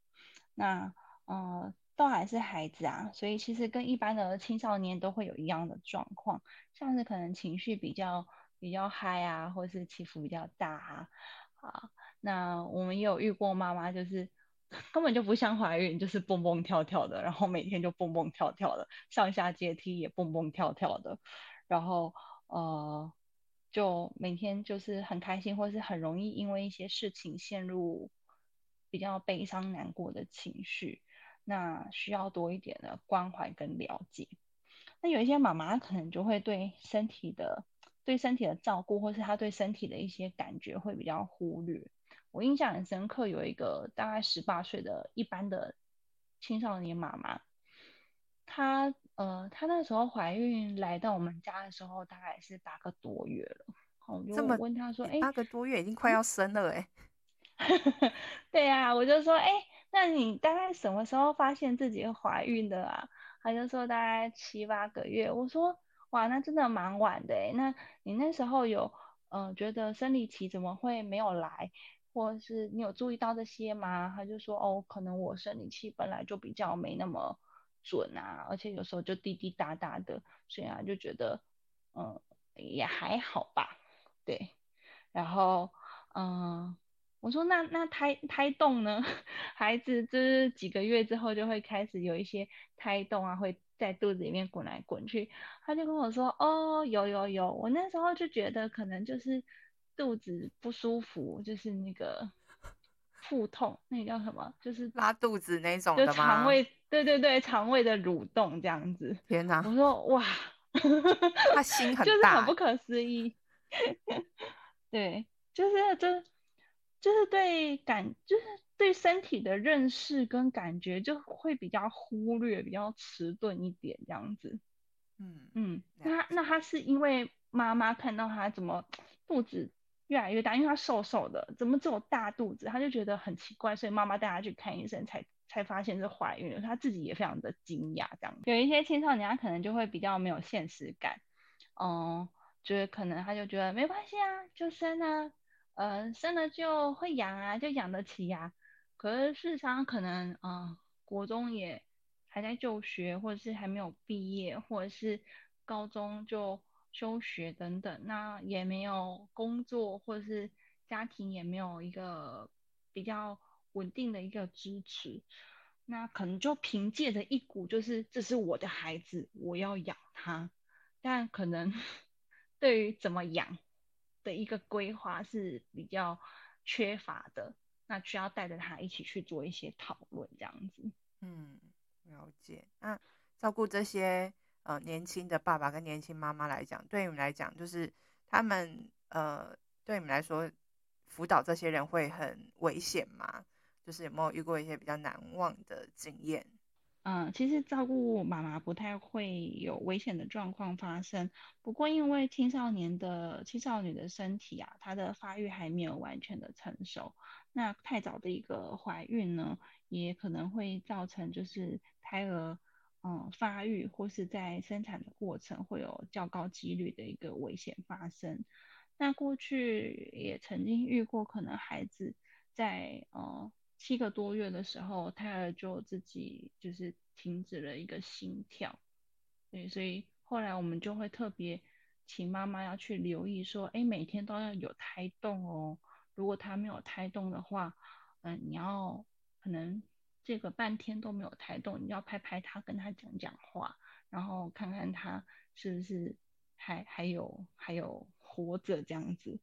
那呃都还是孩子啊，所以其实跟一般的青少年都会有一样的状况，像是可能情绪比较比较嗨啊，或是起伏比较大啊，啊。那我们也有遇过妈妈，就是根本就不像怀孕，就是蹦蹦跳跳的，然后每天就蹦蹦跳跳的，上下阶梯也蹦蹦跳跳的，然后呃，就每天就是很开心，或是很容易因为一些事情陷入比较悲伤难过的情绪，那需要多一点的关怀跟了解。那有一些妈妈可能就会对身体的对身体的照顾，或是她对身体的一些感觉会比较忽略。我印象很深刻，有一个大概十八岁的一般的青少年妈妈，她呃，她那时候怀孕来到我们家的时候，大概是八个多月了。我就问她说：“哎，八个多月已经快要生了哎。(laughs) ”对啊，我就说：“哎，那你大概什么时候发现自己怀孕的啊？”她就说：“大概七八个月。”我说：“哇，那真的蛮晚的哎。那你那时候有呃觉得生理期怎么会没有来？”或是你有注意到这些吗？他就说哦，可能我生理期本来就比较没那么准啊，而且有时候就滴滴答答的，所以啊就觉得嗯也还好吧，对，然后嗯。我说那那胎胎动呢？(laughs) 孩子就是几个月之后就会开始有一些胎动啊，会在肚子里面滚来滚去。他就跟我说，哦，有有有。我那时候就觉得可能就是肚子不舒服，就是那个腹痛，那个叫什么？就是拉肚子那种？就肠胃，对对对，肠胃的蠕动这样子。天哪！我说哇，(laughs) 他心很大，就是很不可思议。(laughs) 对，就是就。就是对感，就是对身体的认识跟感觉就会比较忽略，比较迟钝一点这样子。嗯嗯，那那他是因为妈妈看到他怎么肚子越来越大，因为他瘦瘦的，怎么只有大肚子，他就觉得很奇怪，所以妈妈带他去看医生才，才发现是怀孕了。他自己也非常的惊讶，这样。有一些青少年他可能就会比较没有现实感，嗯，就是可能他就觉得没关系啊，就生啊。呃，生了就会养啊，就养得起呀、啊。可是事实上，可能啊、呃，国中也还在就学，或者是还没有毕业，或者是高中就休学等等，那也没有工作，或者是家庭也没有一个比较稳定的一个支持，那可能就凭借着一股就是这是我的孩子，我要养他，但可能 (laughs) 对于怎么养。的一个规划是比较缺乏的，那需要带着他一起去做一些讨论，这样子。嗯，了解。那照顾这些呃年轻的爸爸跟年轻妈妈来讲，对你们来讲，就是他们呃对你们来说辅导这些人会很危险吗？就是有没有遇过一些比较难忘的经验？嗯，其实照顾妈妈不太会有危险的状况发生。不过，因为青少年的青少女的身体啊，她的发育还没有完全的成熟，那太早的一个怀孕呢，也可能会造成就是胎儿嗯发育或是在生产的过程会有较高几率的一个危险发生。那过去也曾经遇过，可能孩子在嗯。七个多月的时候，胎儿就自己就是停止了一个心跳，对，所以后来我们就会特别请妈妈要去留意，说，哎，每天都要有胎动哦。如果他没有胎动的话，嗯，你要可能这个半天都没有胎动，你要拍拍他，跟他讲讲话，然后看看他是不是还还有还有活着这样子，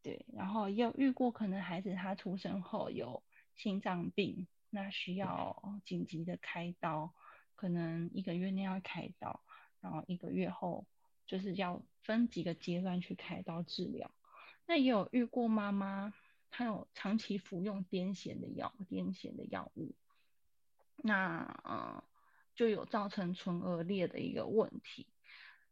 对。然后也有遇过，可能孩子他出生后有。心脏病，那需要紧急的开刀，可能一个月内要开刀，然后一个月后就是要分几个阶段去开刀治疗。那也有遇过妈妈，她有长期服用癫痫的药，癫痫的药物，那呃就有造成唇腭裂的一个问题。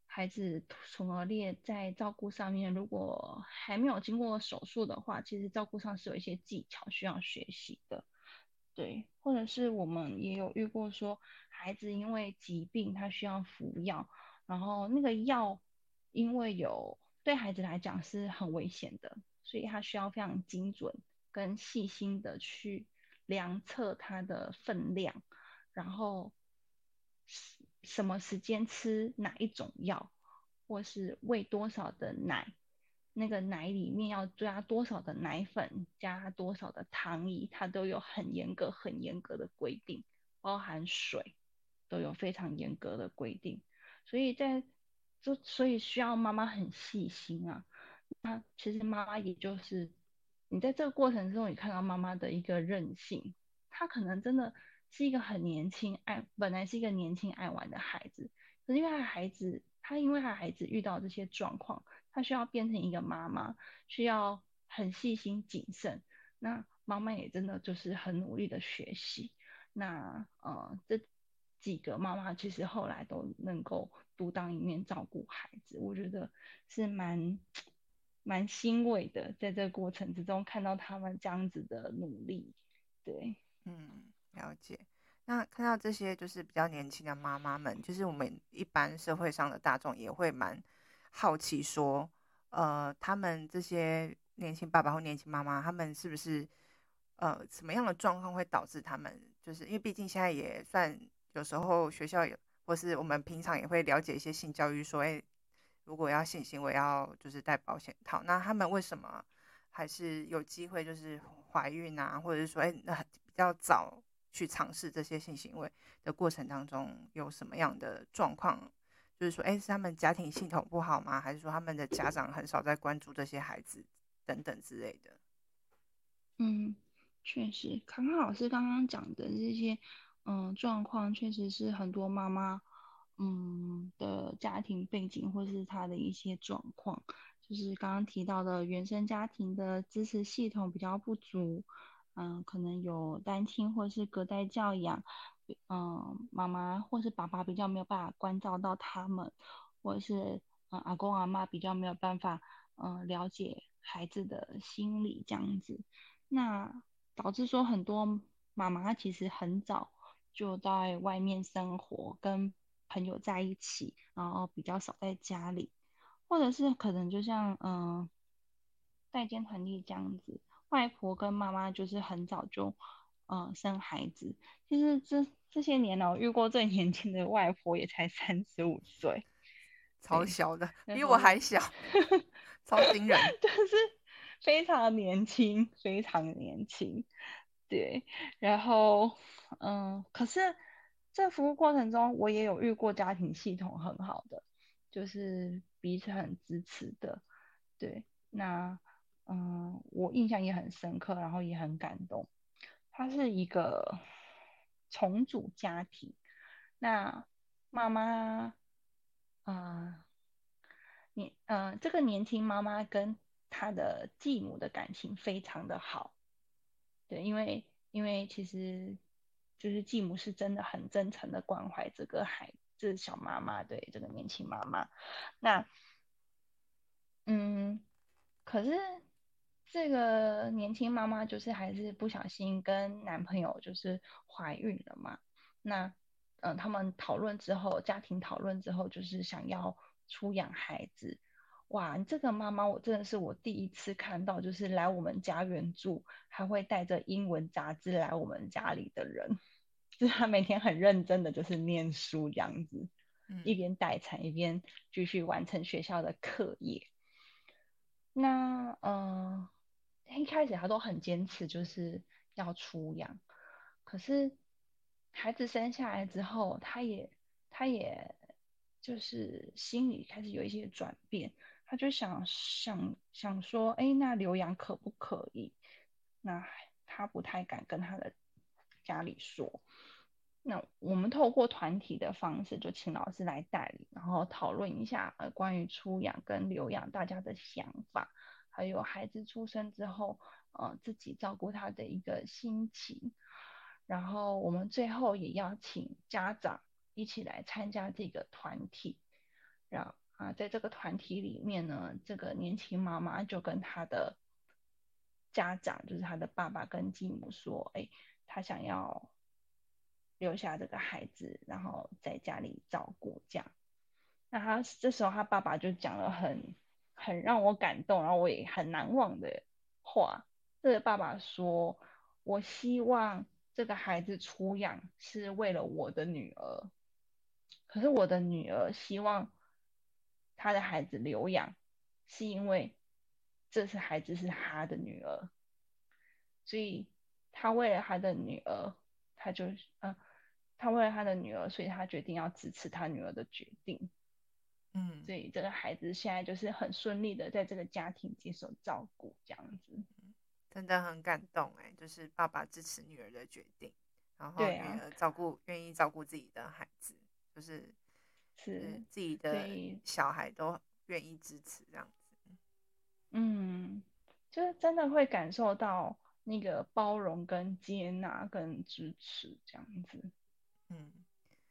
孩子唇腭裂在照顾上面，如果还没有经过手术的话，其实照顾上是有一些技巧需要学习的，对，或者是我们也有遇过说，孩子因为疾病他需要服药，然后那个药因为有对孩子来讲是很危险的，所以他需要非常精准跟细心的去量测它的分量，然后。什么时间吃哪一种药，或是喂多少的奶，那个奶里面要加多少的奶粉，加多少的糖衣，它都有很严格、很严格的规定，包含水都有非常严格的规定。所以在就所以需要妈妈很细心啊。那其实妈妈也就是你在这个过程中，你看到妈妈的一个韧性，她可能真的。是一个很年轻爱，本来是一个年轻爱玩的孩子，可是因为他孩子，她因为他孩子遇到这些状况，她需要变成一个妈妈，需要很细心谨慎。那妈妈也真的就是很努力的学习。那呃，这几个妈妈其实后来都能够独当一面照顾孩子，我觉得是蛮蛮欣慰的，在这个过程之中看到他们这样子的努力，对，嗯。了解，那看到这些就是比较年轻的妈妈们，就是我们一般社会上的大众也会蛮好奇说，呃，他们这些年轻爸爸或年轻妈妈，他们是不是呃什么样的状况会导致他们？就是因为毕竟现在也算有时候学校有，或是我们平常也会了解一些性教育，说，哎，如果要性行为要就是戴保险套，那他们为什么还是有机会就是怀孕啊，或者是说，哎，那比较早去尝试这些性行为的过程当中有什么样的状况？就是说，哎，是他们家庭系统不好吗？还是说他们的家长很少在关注这些孩子等等之类的？嗯，确实，康康老师刚刚讲的这些，嗯，状况确实是很多妈妈，嗯的家庭背景或是他的一些状况，就是刚刚提到的原生家庭的支持系统比较不足，嗯，可能有单亲或是隔代教养。嗯，妈妈或是爸爸比较没有办法关照到他们，或者是嗯阿公阿妈比较没有办法嗯了解孩子的心理这样子，那导致说很多妈妈其实很早就在外面生活，跟朋友在一起，然后比较少在家里，或者是可能就像嗯代间团体这样子，外婆跟妈妈就是很早就嗯生孩子，其实这。这些年呢，我遇过最年轻的外婆也才三十五岁，超小的，比我还小，(laughs) 超惊人，(laughs) 就是非常年轻，非常年轻。对，然后嗯，可是，在服务过程中，我也有遇过家庭系统很好的，就是彼此很支持的。对，那嗯，我印象也很深刻，然后也很感动。他是一个。重组家庭，那妈妈，啊，年，呃，这个年轻妈妈跟她的继母的感情非常的好，对，因为因为其实就是继母是真的很真诚的关怀这个孩子，小妈妈，对，这个年轻妈妈，那，嗯，可是。这个年轻妈妈就是还是不小心跟男朋友就是怀孕了嘛，那嗯、他们讨论之后，家庭讨论之后，就是想要出养孩子。哇，这个妈妈我真的是我第一次看到，就是来我们家援助，还会带着英文杂志来我们家里的人，是他每天很认真的就是念书这样子，嗯、一边待产一边继续完成学校的课业。那嗯。呃一开始他都很坚持，就是要出养。可是孩子生下来之后，他也，他也就是心里开始有一些转变。他就想想想说，哎，那留养可不可以？那他不太敢跟他的家里说。那我们透过团体的方式，就请老师来带领，然后讨论一下呃关于出养跟留养大家的想法。还有孩子出生之后，呃，自己照顾他的一个心情，然后我们最后也邀请家长一起来参加这个团体，然后啊，在这个团体里面呢，这个年轻妈妈就跟她的家长，就是他的爸爸跟继母说，哎，他想要留下这个孩子，然后在家里照顾这样。那他这时候他爸爸就讲了很。很让我感动，然后我也很难忘的话，这个爸爸说：“我希望这个孩子出养是为了我的女儿，可是我的女儿希望他的孩子留养，是因为这是孩子是他的女儿，所以他为了他的女儿，他就嗯，他为了他的女儿，所以他决定要支持他女儿的决定。”嗯，所以这个孩子现在就是很顺利的在这个家庭接受照顾，这样子，真的很感动哎，就是爸爸支持女儿的决定，然后女儿照顾愿意照顾自己的孩子，就是是自己的小孩都愿意支持这样子，嗯，就是真的会感受到那个包容跟接纳跟支持这样子，嗯，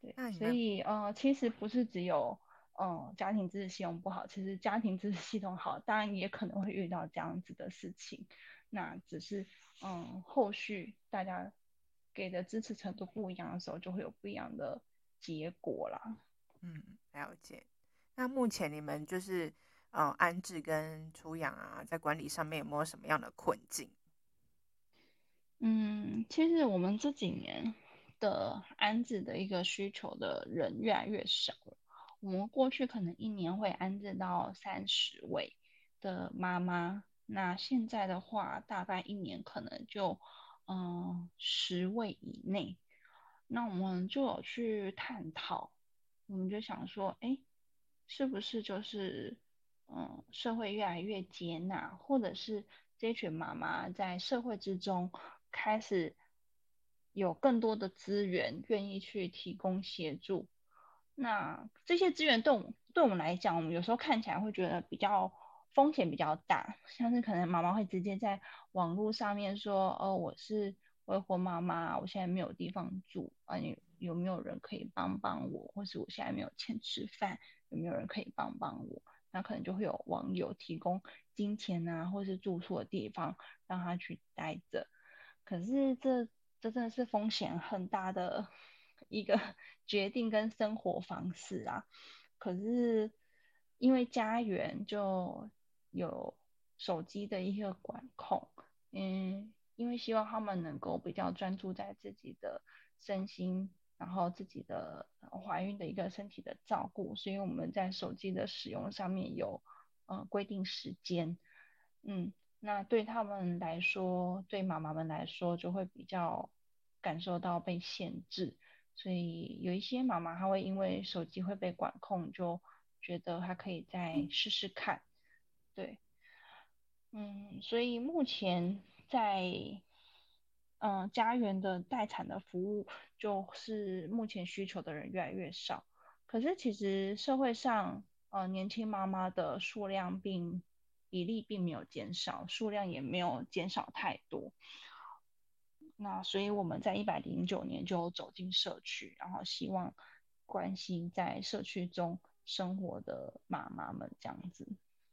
对，所以呃，其实不是只有。嗯，家庭支持系统不好，其实家庭支持系统好，当然也可能会遇到这样子的事情。那只是，嗯，后续大家给的支持程度不一样的时候，就会有不一样的结果啦。嗯，了解。那目前你们就是，嗯，安置跟出养啊，在管理上面有没有什么样的困境？嗯，其实我们这几年的安置的一个需求的人越来越少了。我们过去可能一年会安置到三十位的妈妈，那现在的话，大概一年可能就嗯十位以内。那我们就有去探讨，我们就想说，哎，是不是就是嗯社会越来越接纳，或者是这群妈妈在社会之中开始有更多的资源，愿意去提供协助。那这些资源对我对我们来讲，我们有时候看起来会觉得比较风险比较大，像是可能妈妈会直接在网络上面说，哦，我是未婚妈妈，我现在没有地方住啊，你有没有人可以帮帮我？或是我现在没有钱吃饭，有没有人可以帮帮我？那可能就会有网友提供金钱啊，或是住宿的地方让他去待着。可是这这真的是风险很大的。(laughs) 一个决定跟生活方式啊，可是因为家园就有手机的一个管控，嗯，因为希望他们能够比较专注在自己的身心，然后自己的怀孕的一个身体的照顾，所以我们在手机的使用上面有呃规定时间，嗯，那对他们来说，对妈妈们来说就会比较感受到被限制。所以有一些妈妈，她会因为手机会被管控，就觉得她可以再试试看。对，嗯，所以目前在嗯、家园的待产的服务，就是目前需求的人越来越少。可是其实社会上，呃，年轻妈妈的数量并比例并没有减少，数量也没有减少太多。那所以我们在一百零九年就走进社区，然后希望关心在社区中生活的妈妈们这样子。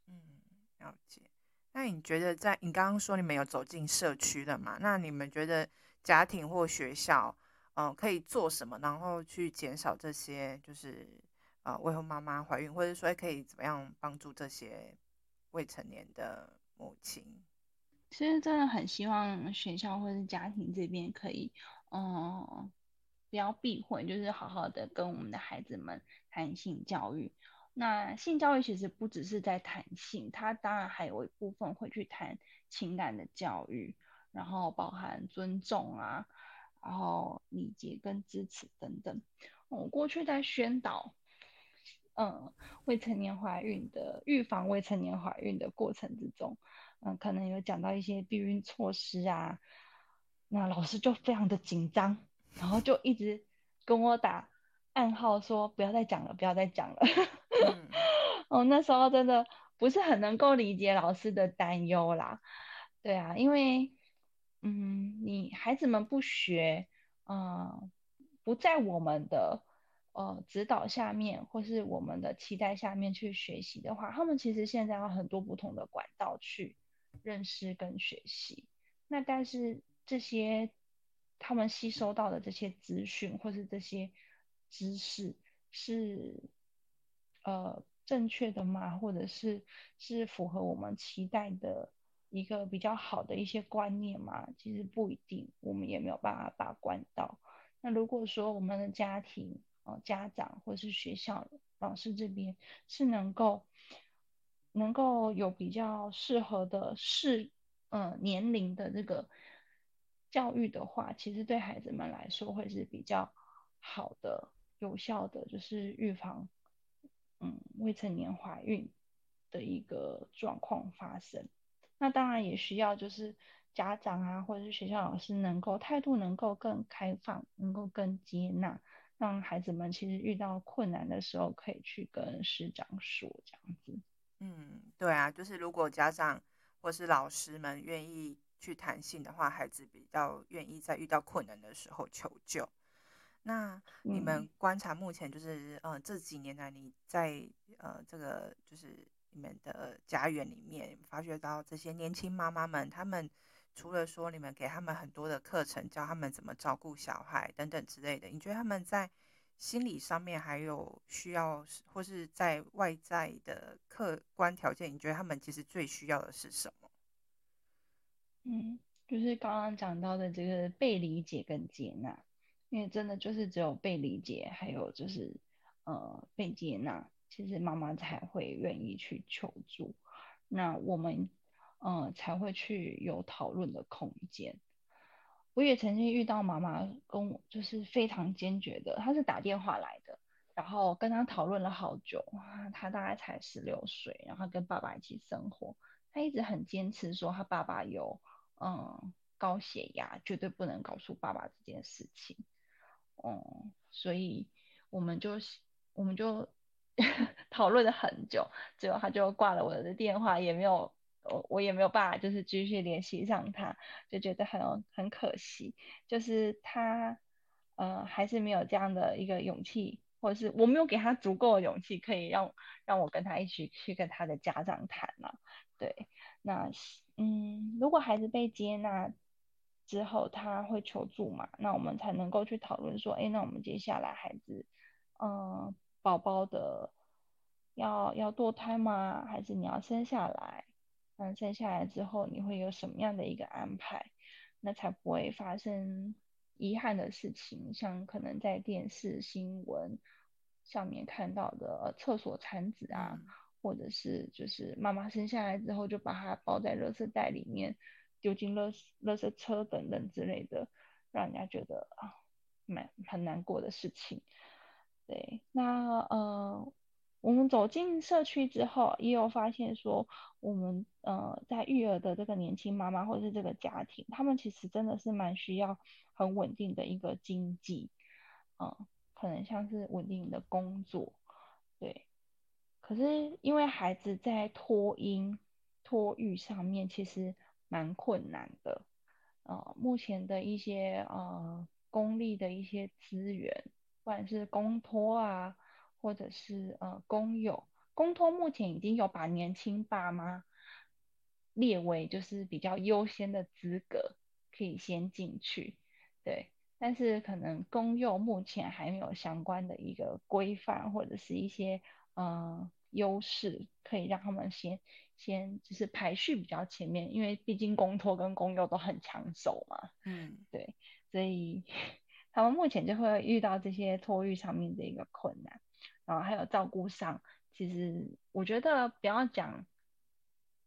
嗯，了解。那你觉得在你刚刚说你们有走进社区的嘛？那你们觉得家庭或学校，嗯、可以做什么，然后去减少这些就是呃未婚妈妈怀孕，或者说可以怎么样帮助这些未成年的母亲？其实真的很希望学校或是家庭这边可以，嗯，不要避讳，就是好好的跟我们的孩子们谈性教育。那性教育其实不只是在谈性，它当然还有一部分会去谈情感的教育，然后包含尊重啊，然后理解跟支持等等。我过去在宣导，嗯，未成年怀孕的预防未成年怀孕的过程之中。嗯，可能有讲到一些避孕措施啊，那老师就非常的紧张，然后就一直跟我打暗号说不要再讲了，不要再讲了。嗯，(laughs) 哦，那时候真的不是很能够理解老师的担忧啦。对啊，因为嗯，你孩子们不学，嗯，不在我们的。呃，指导下面或是我们的期待下面去学习的话，他们其实现在有很多不同的管道去认识跟学习。那但是这些他们吸收到的这些资讯或是这些知识是呃正确的吗？或者是是符合我们期待的一个比较好的一些观念吗？其实不一定，我们也没有办法把关到。那如果说我们的家庭，家长或是学校老师这边是能够能够有比较适合的适呃年龄的这个教育的话，其实对孩子们来说会是比较好的、有效的，就是预防嗯未成年怀孕的一个状况发生。那当然也需要就是家长啊，或者是学校老师能够态度能够更开放，能够更接纳。让孩子们其实遇到困难的时候，可以去跟师长说这样子。嗯，对啊，就是如果家长或是老师们愿意去谈性的话，孩子比较愿意在遇到困难的时候求救。那你们观察目前就是，嗯、呃，这几年来你在呃这个就是你们的家园里面发觉到这些年轻妈妈们，她们。除了说你们给他们很多的课程，教他们怎么照顾小孩等等之类的，你觉得他们在心理上面还有需要，或是在外在的客观条件，你觉得他们其实最需要的是什么？嗯，就是刚刚讲到的这个被理解跟接纳。因为真的就是只有被理解，还有就是呃被接纳，其实妈妈才会愿意去求助，那我们嗯才会去有讨论的空间。我也曾经遇到妈妈跟我就是非常坚决的，她是打电话来的，然后跟她讨论了好久，她大概才十六岁，然后跟爸爸一起生活，她一直很坚持说她爸爸有嗯高血压，绝对不能告诉爸爸这件事情。嗯，所以我们就我们就 (laughs) 讨论了很久，最后他就挂了我的电话，也没有我我也没有办法，就是继续联系上他，就觉得很很可惜，就是他呃还是没有这样的一个勇气，或者是我没有给他足够的勇气，可以让让我跟他一起去跟他的家长谈了。对，那嗯，如果孩子被接纳。之后他会求助嘛，那我们才能够去讨论说，哎，那我们接下来孩子，嗯，宝宝的要要堕胎吗？还是你要生下来？嗯，生下来之后你会有什么样的一个安排？那才不会发生遗憾的事情，像可能在电视新闻上面看到的厕所产子啊，嗯、或者是就是妈妈生下来之后就把它包在垃圾袋里面。丢进垃垃圾车等等之类的，让人家觉得啊，蛮很难过的事情。对，那呃，我们走进社区之后，也有发现说，我们呃在育儿的这个年轻妈妈或者是这个家庭，他们其实真的是蛮需要很稳定的一个经济，嗯、可能像是稳定的工作，对。可是因为孩子在托婴、托育上面，其实蛮困难的，呃，目前的一些呃公立的一些资源，不管是公托啊，或者是呃公幼，公托目前已经有把年轻爸妈列为就是比较优先的资格，可以先进去，对，但是可能公幼目前还没有相关的一个规范或者是一些呃优势，可以让他们先。先就是排序比较前面，因为毕竟公托跟公幼都很抢手嘛。嗯，对，所以 (laughs) 他们目前就会遇到这些托育上面的一个困难，然后还有照顾上，其实我觉得不要讲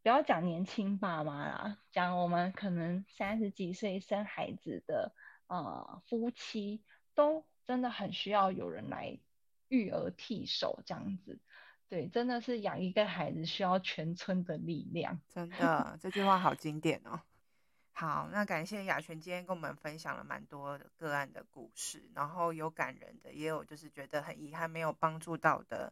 不要讲年轻爸妈啦，讲我们可能三十几岁生孩子的呃夫妻，都真的很需要有人来育儿替手这样子。对，真的是养一个孩子需要全村的力量。真的，这句话好经典哦。好，那感谢雅群今天跟我们分享了蛮多个案的故事，然后有感人的，也有就是觉得很遗憾没有帮助到的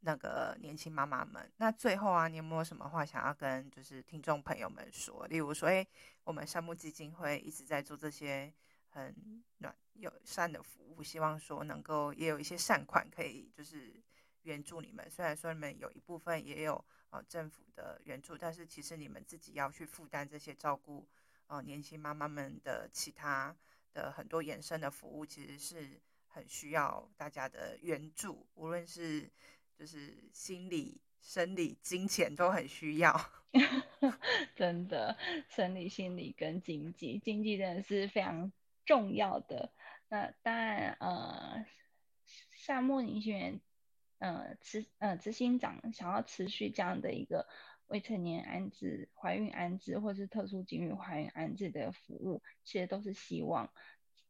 那个年轻妈妈们。那最后啊，你有没有什么话想要跟就是听众朋友们说？例如说，哎，我们山木基金会一直在做这些很暖友善的服务，希望说能够也有一些善款可以就是。援助你们，虽然说你们有一部分也有呃政府的援助，但是其实你们自己要去负担这些照顾呃年轻妈妈们的其他的很多衍生的服务，其实是很需要大家的援助，无论是就是心理、生理、金钱都很需要。(laughs) 真的，生理、心理跟经济，经济真的是非常重要的。那当然，呃，善牧灵心园。呃，执呃执行长想要持续这样的一个未成年安置、怀孕安置或是特殊境遇怀孕安置的服务，其实都是希望，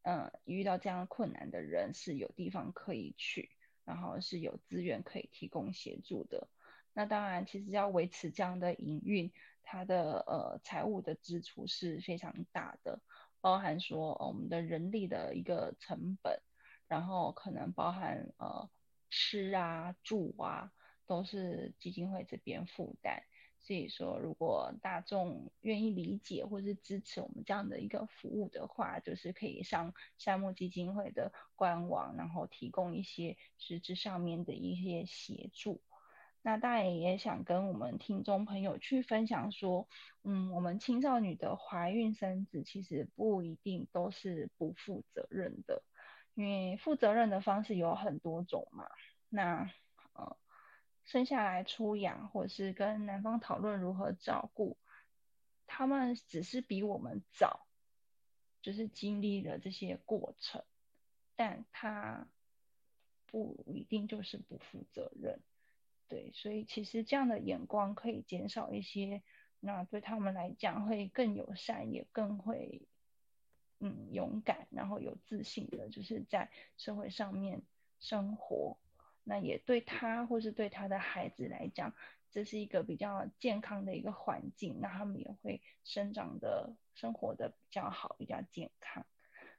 呃，遇到这样困难的人是有地方可以去，然后是有资源可以提供协助的。那当然，其实要维持这样的营运，它的呃财务的支出是非常大的，包含说我们的人力的一个成本，然后可能包含呃。吃啊、住啊，都是基金会这边负担。所以说，如果大众愿意理解或是支持我们这样的一个服务的话，就是可以上善牧基金会的官网，然后提供一些实质上面的一些协助。那当然也想跟我们听众朋友去分享说，嗯，我们青少女的怀孕生子其实不一定都是不负责任的。因为负责任的方式有很多种嘛，那呃生下来出养，或者是跟男方讨论如何照顾，他们只是比我们早，就是经历了这些过程。但他不一定就是不负责任。对，所以其实这样的眼光可以减少一些，那对他们来讲会更友善，也更会嗯勇敢，然后有自信的，就是在社会上面生活。那也对他或是对他的孩子来讲，这是一个比较健康的一个环境，那他们也会生长的、生活的比较好、比较健康。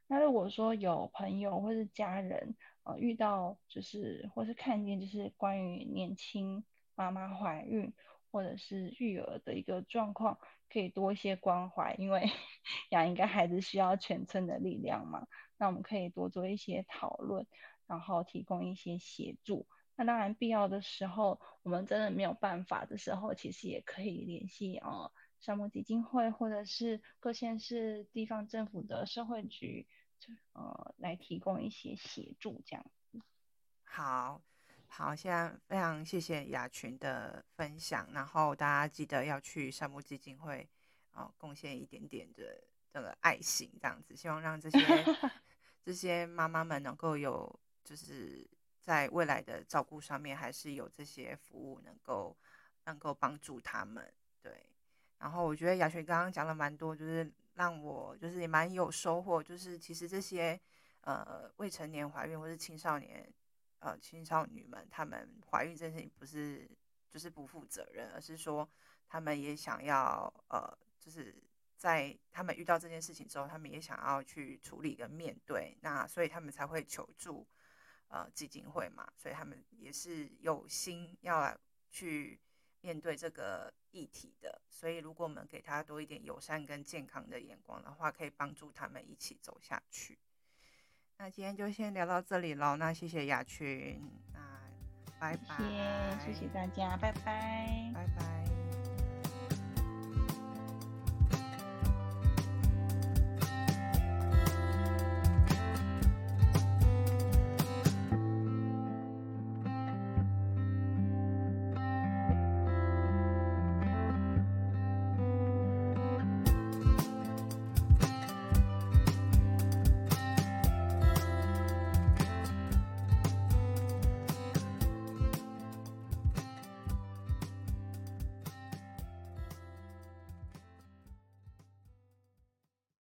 那如果说有朋友或是家人，呃，遇到就是或是看见就是关于年轻妈妈怀孕或者是育儿的一个状况，可以多一些关怀，因为 (laughs) 养一个孩子需要全村的力量嘛。那我们可以多做一些讨论。然后提供一些协助。那当然，必要的时候，我们真的没有办法的时候，其实也可以联系呃，沙漠基金会或者是各县市地方政府的社会局，呃，来提供一些协助这样子。好，好，现在非常谢谢雅群的分享。然后大家记得要去沙漠基金会哦，贡献一点点的这个爱心，这样子，希望让这些这些妈妈们能够有。就是在未来的照顾上面，还是有这些服务能够能够帮助他们。对，然后我觉得雅璇刚刚讲了蛮多，就是让我就是也蛮有收获。就是其实这些呃未成年怀孕或是青少年呃青少女们，她们怀孕这件事情不是就是不负责任，而是说他们也想要呃就是在他们遇到这件事情之后，他们也想要去处理跟面对，那所以他们才会求助。呃，基金会嘛，所以他们也是有心要来去面对这个议题的。所以，如果我们给他多一点友善跟健康的眼光的话，可以帮助他们一起走下去。那今天就先聊到这里喽。那谢谢雅群，那拜拜，谢谢，谢谢大家，拜拜，拜拜。